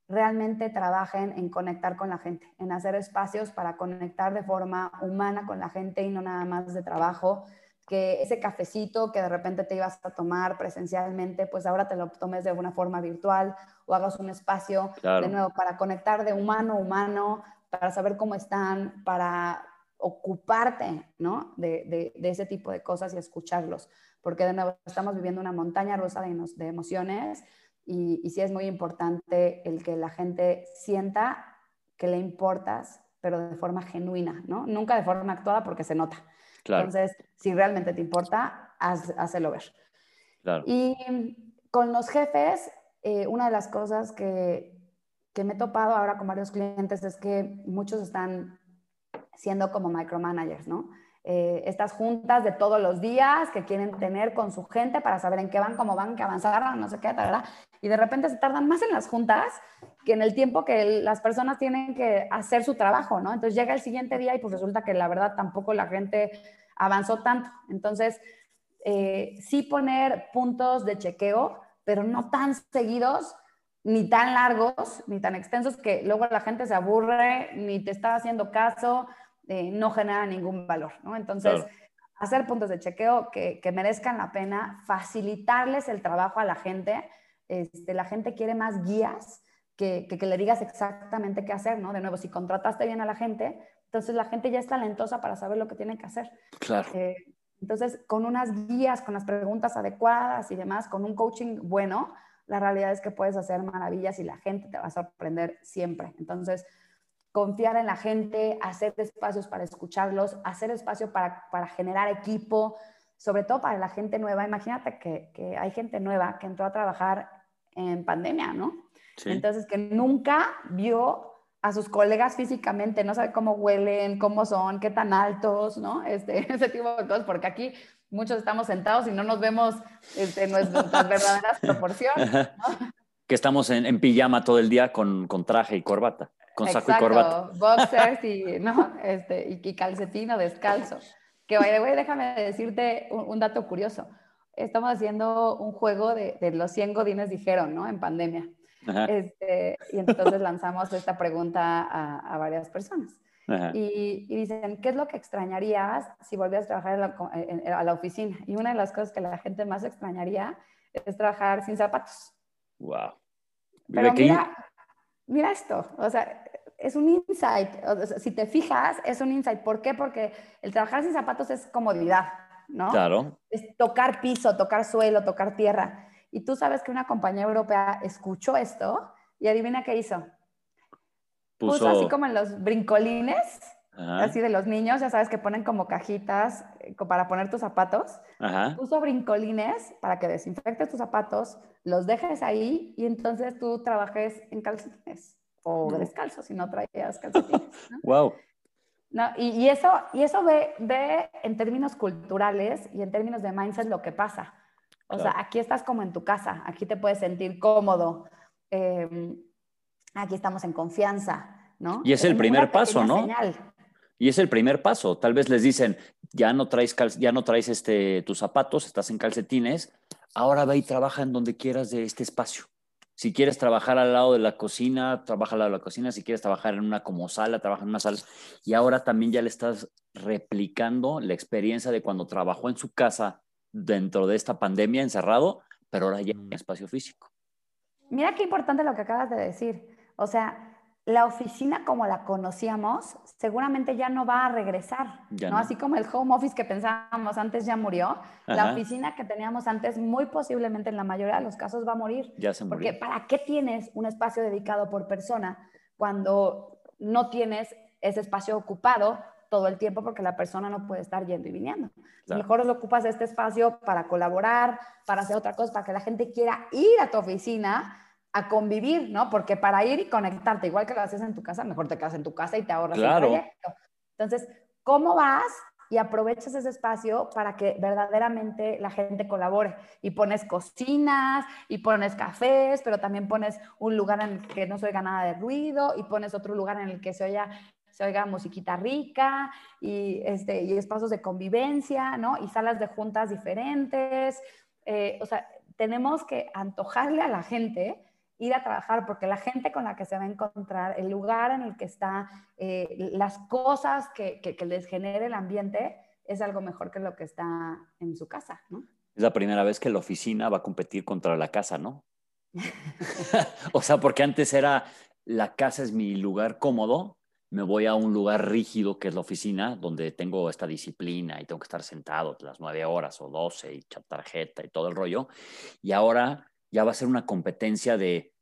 realmente trabajen en conectar con la gente, en hacer espacios para conectar de forma humana con la gente y no nada más de trabajo, que ese cafecito que de repente te ibas a tomar presencialmente, pues ahora te lo tomes de una forma virtual o hagas un espacio de nuevo para conectar de humano a humano, para saber cómo están, para ocuparte ¿no? de, ese tipo de cosas y escucharlos, porque de nuevo estamos viviendo una montaña rusa de, de emociones y, sí es muy importante el que la gente sienta que le importas, pero de forma genuina, ¿no? Nunca de forma actuada porque se nota. Entonces, si realmente te importa, haz, hazlo ver. Y con los jefes, eh, una de las cosas que, que me he topado ahora con varios clientes es que muchos están siendo como micromanagers, ¿no? Eh, estas juntas de todos los días que quieren tener con su gente para saber en qué van, cómo van, qué avanzaron, no sé qué, ¿verdad? Y de repente se tardan más en las juntas que en el tiempo que las personas tienen que hacer su trabajo, ¿no? Entonces llega el siguiente día y pues resulta que la verdad tampoco la gente avanzó tanto. Entonces, eh, sí poner puntos de chequeo, pero no tan seguidos ni tan largos, ni tan extensos que luego la gente se aburre, ni te está haciendo caso, eh, no genera ningún valor, ¿no? Entonces, hacer puntos de chequeo que, merezcan la pena, facilitarles el trabajo a la gente. Este, la gente quiere más guías que, que, le digas exactamente qué hacer, ¿no? De nuevo, si contrataste bien a la gente, entonces la gente ya es talentosa para saber lo que tiene que hacer. Claro. Eh, entonces, con unas guías, con las preguntas adecuadas y demás, con un coaching bueno, la realidad es que puedes hacer maravillas y la gente te va a sorprender siempre. Entonces, confiar en la gente, hacer espacios para escucharlos, hacer espacio para, para generar equipo, sobre todo para la gente nueva. Imagínate que, que, hay gente nueva que entró a trabajar en pandemia, ¿no? Entonces, que nunca vio a sus colegas físicamente, no sabe cómo huelen, cómo son, qué tan altos, ¿no? Este, ese tipo de cosas, porque aquí muchos estamos sentados y no nos vemos este, nuestras verdaderas proporciones. ¿no? Que estamos en, en, pijama todo el día con, con traje y corbata, con saco y corbata. boxers y, ¿no? este, y, y calcetín o descalzo. Que, güey, déjame decirte un, un, dato curioso. Estamos haciendo un juego de, de los 100 godines dijeron, ¿no? En pandemia. Este, y entonces lanzamos esta pregunta a, a varias personas. Y, y, dicen, ¿qué es lo que extrañarías si volvieras a trabajar en la, en, a la oficina? Y una de las cosas que la gente más extrañaría es trabajar sin zapatos. Wow. Pero mira, mira esto, o sea, es un insight. O sea, si te fijas, es un insight. ¿Por qué? Porque el trabajar sin zapatos es comodidad, ¿no? Claro. Es tocar piso, tocar suelo, tocar tierra. Y tú sabes que una compañía europea escuchó esto y adivina qué hizo. Puso, Puso así como en los brincolines, Ajá. así de los niños, ya sabes que ponen como cajitas eh, para poner tus zapatos. Ajá. Puso brincolines para que desinfectes tus zapatos, los dejes ahí y entonces tú trabajes en calcetines o no. descalzo si no traías calcetines. ¿no? wow. No, y, y, eso, y eso ve, ve en términos culturales y en términos de mindset lo que pasa. O claro. sea, aquí estás como en tu casa, aquí te puedes sentir cómodo, eh, aquí estamos en confianza, ¿no? Y es el primer paso, ¿no? Señal. Y es el primer paso. Tal vez les dicen, ya no traes, ya no traes este, tus zapatos, estás en calcetines, ahora ve y trabaja en donde quieras de este espacio. Si quieres trabajar al lado de la cocina, trabaja al lado de la cocina. Si quieres trabajar en una como sala, trabaja en una sala. Y ahora también ya le estás replicando la experiencia de cuando trabajó en su casa dentro de esta pandemia encerrado, pero ahora ya en espacio físico. Mira qué importante lo que acabas de decir. O sea, la oficina como la conocíamos seguramente ya no va a regresar, ¿no? ¿no? Así como el home office que pensábamos antes ya murió, Ajá. la oficina que teníamos antes muy posiblemente en la mayoría de los casos va a morir. Ya se Porque ¿para qué tienes un espacio dedicado por persona cuando no tienes ese espacio ocupado todo el tiempo porque la persona no puede estar yendo y viniendo. Claro. Mejor lo ocupas este espacio para colaborar, para hacer otra cosa, para que la gente quiera ir a tu oficina a convivir, ¿no? Porque para ir y conectarte, igual que lo haces en tu casa, mejor te quedas en tu casa y te ahorras claro. el proyecto. Entonces, ¿cómo vas y aprovechas ese espacio para que verdaderamente la gente colabore? Y pones cocinas, y pones cafés, pero también pones un lugar en el que no se oiga nada de ruido, y pones otro lugar en el que se oiga se oiga musiquita rica y, este, y espacios de convivencia, ¿no? Y salas de juntas diferentes. Eh, o sea, tenemos que antojarle a la gente ir a trabajar, porque la gente con la que se va a encontrar, el lugar en el que está, eh, las cosas que, que, que, les genere el ambiente, es algo mejor que lo que está en su casa, ¿no? Es la primera vez que la oficina va a competir contra la casa, ¿no? o sea, porque antes era, la casa es mi lugar cómodo, me voy a un lugar rígido que es la oficina, donde tengo esta disciplina y tengo que estar sentado las nueve horas o doce y tarjeta y todo el rollo. Y ahora ya va a ser una competencia de,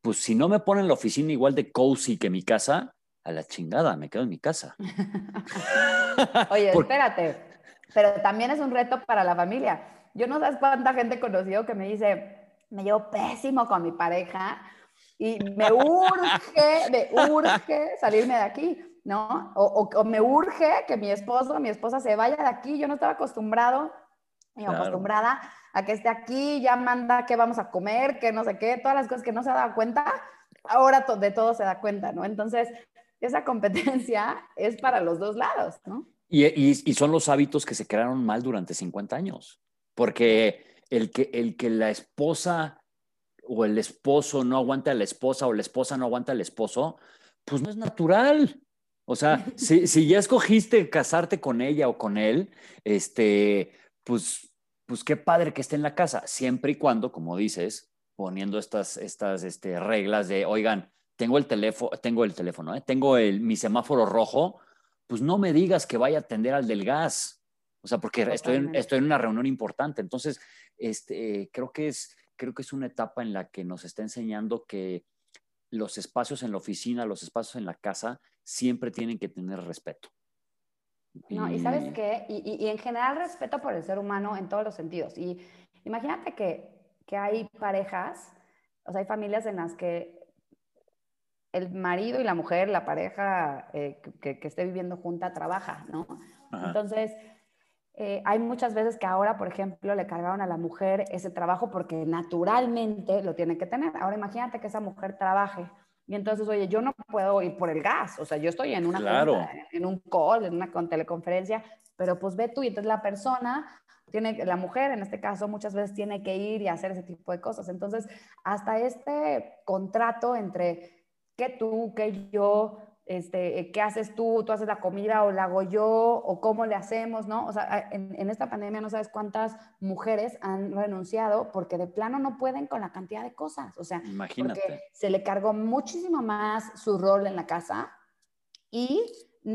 pues si no me ponen la oficina igual de cozy que mi casa, a la chingada, me quedo en mi casa. Oye, espérate, pero también es un reto para la familia. Yo no sabes cuánta gente conocido que me dice, me llevo pésimo con mi pareja y me urge, me urge salirme de aquí, ¿no? O, o, o, me urge que mi esposo, mi esposa se vaya de aquí. Yo no estaba acostumbrado, claro. acostumbrada a que esté aquí, ya manda qué vamos a comer, qué no sé qué, todas las cosas que no se da cuenta, ahora de todo se da cuenta, ¿no? Entonces, esa competencia es para los dos lados, ¿no? Y, y, y son los hábitos que se crearon mal durante 50 años, porque el que, el que la esposa o el esposo no aguanta a la esposa o la esposa no aguanta al esposo, pues no es natural. O sea, si, si, ya escogiste casarte con ella o con él, este, pues, pues qué padre que esté en la casa, siempre y cuando, como dices, poniendo estas, estas este, reglas de, oigan, tengo el teléfono, tengo el teléfono, ¿eh? tengo el, mi semáforo rojo, pues no me digas que vaya a atender al del gas. O sea, porque estoy en, estoy en, una reunión importante. Entonces, este, creo que es, creo que es una etapa en la que nos está enseñando que los espacios en la oficina, los espacios en la casa, siempre tienen que tener respeto. No, y sabes qué, y, en general respeto por el ser humano en todos los sentidos. Y imagínate que, que hay parejas, o sea, hay familias en las que el marido y la mujer, la pareja eh, que, que, esté viviendo junta, trabaja, ¿no? Entonces, eh, hay muchas veces que ahora, por ejemplo, le cargaron a la mujer ese trabajo porque naturalmente lo tiene que tener. Ahora imagínate que esa mujer trabaje y entonces, oye, yo no puedo ir por el gas, o sea, yo estoy en una en un call, en una con teleconferencia, pero pues ve tú y entonces la persona tiene, la mujer en este caso muchas veces tiene que ir y hacer ese tipo de cosas. Entonces, hasta este contrato entre que tú, que yo, este, eh, ¿qué haces tú? ¿Tú haces la comida o la hago yo? ¿O cómo le hacemos? ¿no? O sea, en, esta pandemia no sabes cuántas mujeres han renunciado porque de plano no pueden con la cantidad de cosas. O sea, Imagínate. porque se le cargó muchísimo más su rol en la casa y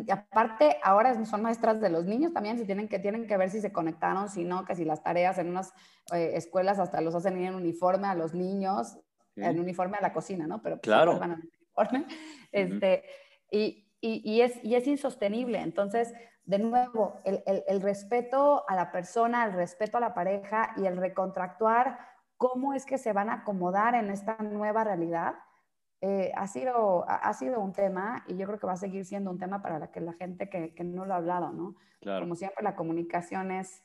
aparte ahora son maestras de los niños también, si tienen que, tienen que ver si se conectaron, si no, que si las tareas en unas eh, escuelas hasta los hacen ir en uniforme a los niños, en uniforme a la cocina, ¿no? Pero pues, claro. van a uniforme. Este, y, y, es, y es insostenible. Entonces, de nuevo, el, el, respeto a la persona, el respeto a la pareja y el recontractuar cómo es que se van a acomodar en esta nueva realidad, eh, ha, sido, ha sido un tema y yo creo que va a seguir siendo un tema para la, que la gente que, que no lo ha hablado, ¿no? Como siempre, la comunicación es,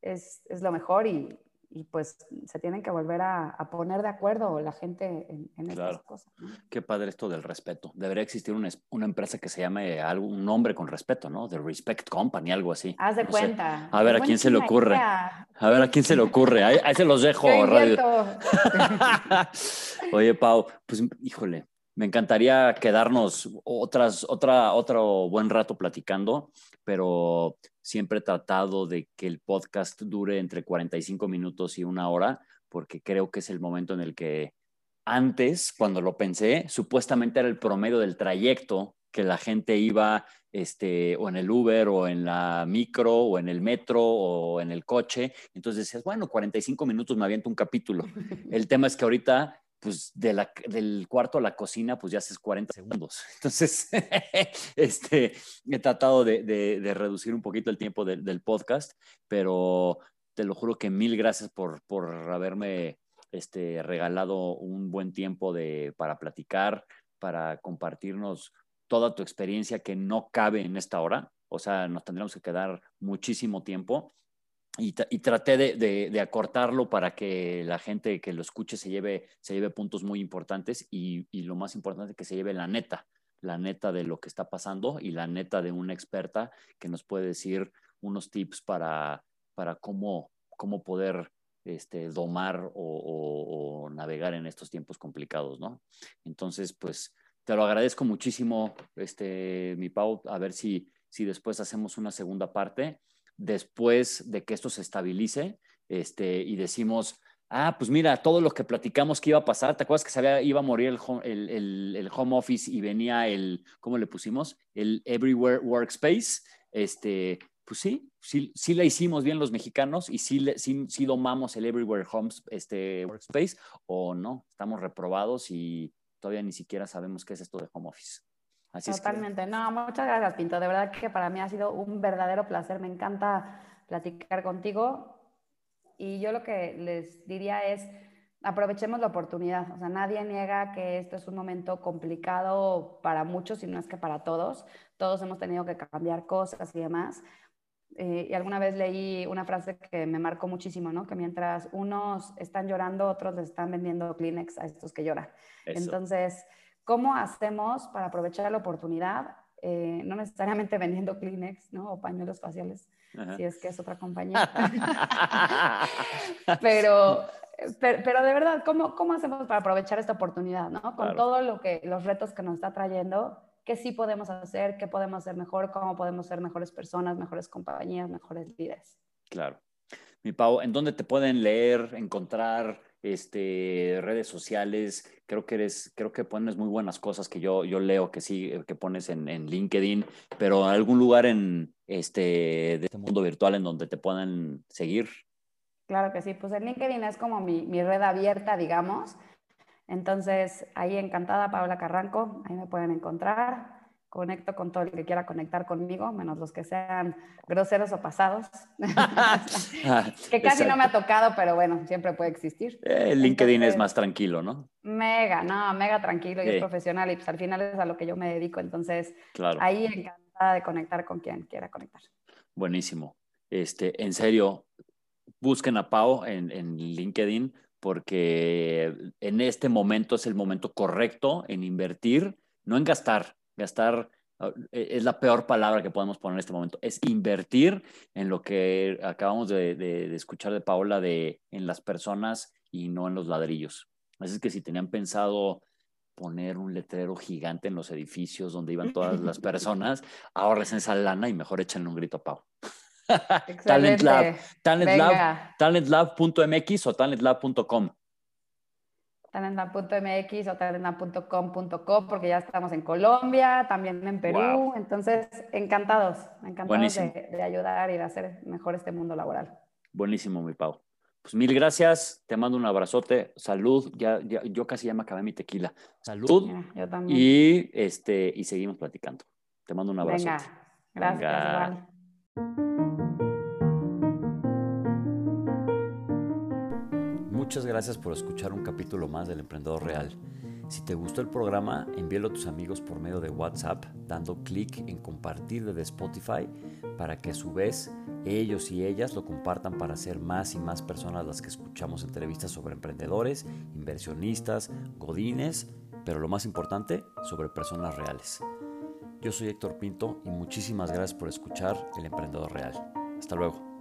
es, es lo mejor y, y pues se tienen que volver a, poner de acuerdo la gente en, estas cosas. Qué padre esto del respeto. Debería existir una, una, empresa que se llame algo, un nombre con respeto, ¿no? The Respect Company, algo así. Haz de cuenta. A ver, ¿a quién se le ocurre? A ver, ¿a quién se le ocurre? Ahí, se los dejo, radio. Oye, Pau, pues híjole, me encantaría quedarnos otras, otra, otro buen rato platicando, pero siempre he tratado de que el podcast dure entre 45 minutos y una hora, porque creo que es el momento en el que antes, cuando lo pensé, supuestamente era el promedio del trayecto que la gente iba este, o en el Uber o en la micro o en el metro o en el coche. Entonces decías, bueno, 45 minutos me aviento un capítulo. El tema es que ahorita pues de la, del cuarto a la cocina, pues ya haces 40 segundos. Entonces, este, he tratado de, de, reducir un poquito el tiempo del podcast, pero te lo juro que mil gracias por, por haberme este, regalado un buen tiempo de, para platicar, para compartirnos toda tu experiencia que no cabe en esta hora. O sea, nos tendríamos que quedar muchísimo tiempo y, traté de, acortarlo para que la gente que lo escuche se lleve, se lleve puntos muy importantes y, lo más importante que se lleve la neta, la neta de lo que está pasando y la neta de una experta que nos puede decir unos tips para, para cómo, cómo poder este, domar o, navegar en estos tiempos complicados, ¿no? Entonces, pues te lo agradezco muchísimo, este, mi Pau, a ver si, si después hacemos una segunda parte después de que esto se estabilice este, y decimos, ah, pues mira, todo lo que platicamos que iba a pasar, ¿te acuerdas que sabía, iba a morir el home, office y venía el, ¿cómo le pusimos? El Everywhere Workspace. Este, pues sí, sí, sí la hicimos bien los mexicanos y sí, sí, sí domamos el Everywhere Home este, Workspace o no, estamos reprobados y todavía ni siquiera sabemos qué es esto de home office. Totalmente. No, muchas gracias, Pinto. De verdad que para mí ha sido un verdadero placer. Me encanta platicar contigo. Y yo lo que les diría es, aprovechemos la oportunidad. O sea, nadie niega que esto es un momento complicado para muchos y no es que para todos. Todos hemos tenido que cambiar cosas y demás. Eh, y alguna vez leí una frase que me marcó muchísimo, ¿no? Que mientras unos están llorando, otros les están vendiendo Kleenex a estos que lloran. Entonces, ¿Cómo hacemos para aprovechar la oportunidad? Eh, no necesariamente vendiendo Kleenex, ¿no? O pañuelos faciales, si es que es otra compañía. pero, pero, de verdad, ¿cómo, ¿cómo hacemos para aprovechar esta oportunidad, ¿no? Con todo lo que, los retos que nos está trayendo, qué sí podemos hacer, qué podemos hacer mejor, cómo podemos ser mejores personas, mejores compañías, mejores líderes. Claro. Mi Pau, ¿en dónde te pueden leer, encontrar? Este, redes sociales, creo que eres, creo que pones muy buenas cosas que yo, yo leo que sí, que pones en, en LinkedIn, pero algún lugar en este, de este mundo virtual en donde te puedan seguir. Claro que sí, pues el LinkedIn es como mi, mi red abierta, digamos. Entonces, ahí encantada, Paola Carranco, ahí me pueden encontrar conecto con todo el que quiera conectar conmigo, menos los que sean groseros o pasados, que casi no me ha tocado, pero bueno, siempre puede existir. El eh, LinkedIn es más tranquilo, ¿no? Mega, no, mega tranquilo y es profesional y pues al final es a lo que yo me dedico, entonces ahí encantada de conectar con quien quiera conectar. Buenísimo. Este, en serio, busquen a Pau en, en LinkedIn porque en este momento es el momento correcto en invertir, no en gastar, gastar ah, e, es la peor palabra que podemos poner en este momento, es invertir en lo que acabamos de, escuchar de Paola, de, en las personas y no en los ladrillos. Así es que si tenían pensado poner un letrero gigante en los edificios donde iban todas las personas, ahorres esa lana y mejor échenle un grito a Pau. Talent Lab, talentlab.mx o talentlab.com talenta.mx o talenta.com.co porque ya estamos en Colombia, también en Perú. Entonces, encantados, encantados de, ayudar y de hacer mejor este mundo laboral. Buenísimo, mi Pau. Pues mil gracias, te mando un abrazote, salud, ya, yo casi ya me acabé mi tequila. Salud. yo también. Y, este, y seguimos platicando. Te mando un abrazote. Venga, gracias, Muchas gracias por escuchar un capítulo más del Emprendedor Real. Si te gustó el programa, envíalo a tus amigos por medio de WhatsApp, dando clic en compartir desde Spotify para que a su vez ellos y ellas lo compartan para ser más y más personas las que escuchamos entrevistas sobre emprendedores, inversionistas, godines, pero lo más importante, sobre personas reales. Yo soy Héctor Pinto y muchísimas gracias por escuchar El Emprendedor Real. Hasta luego.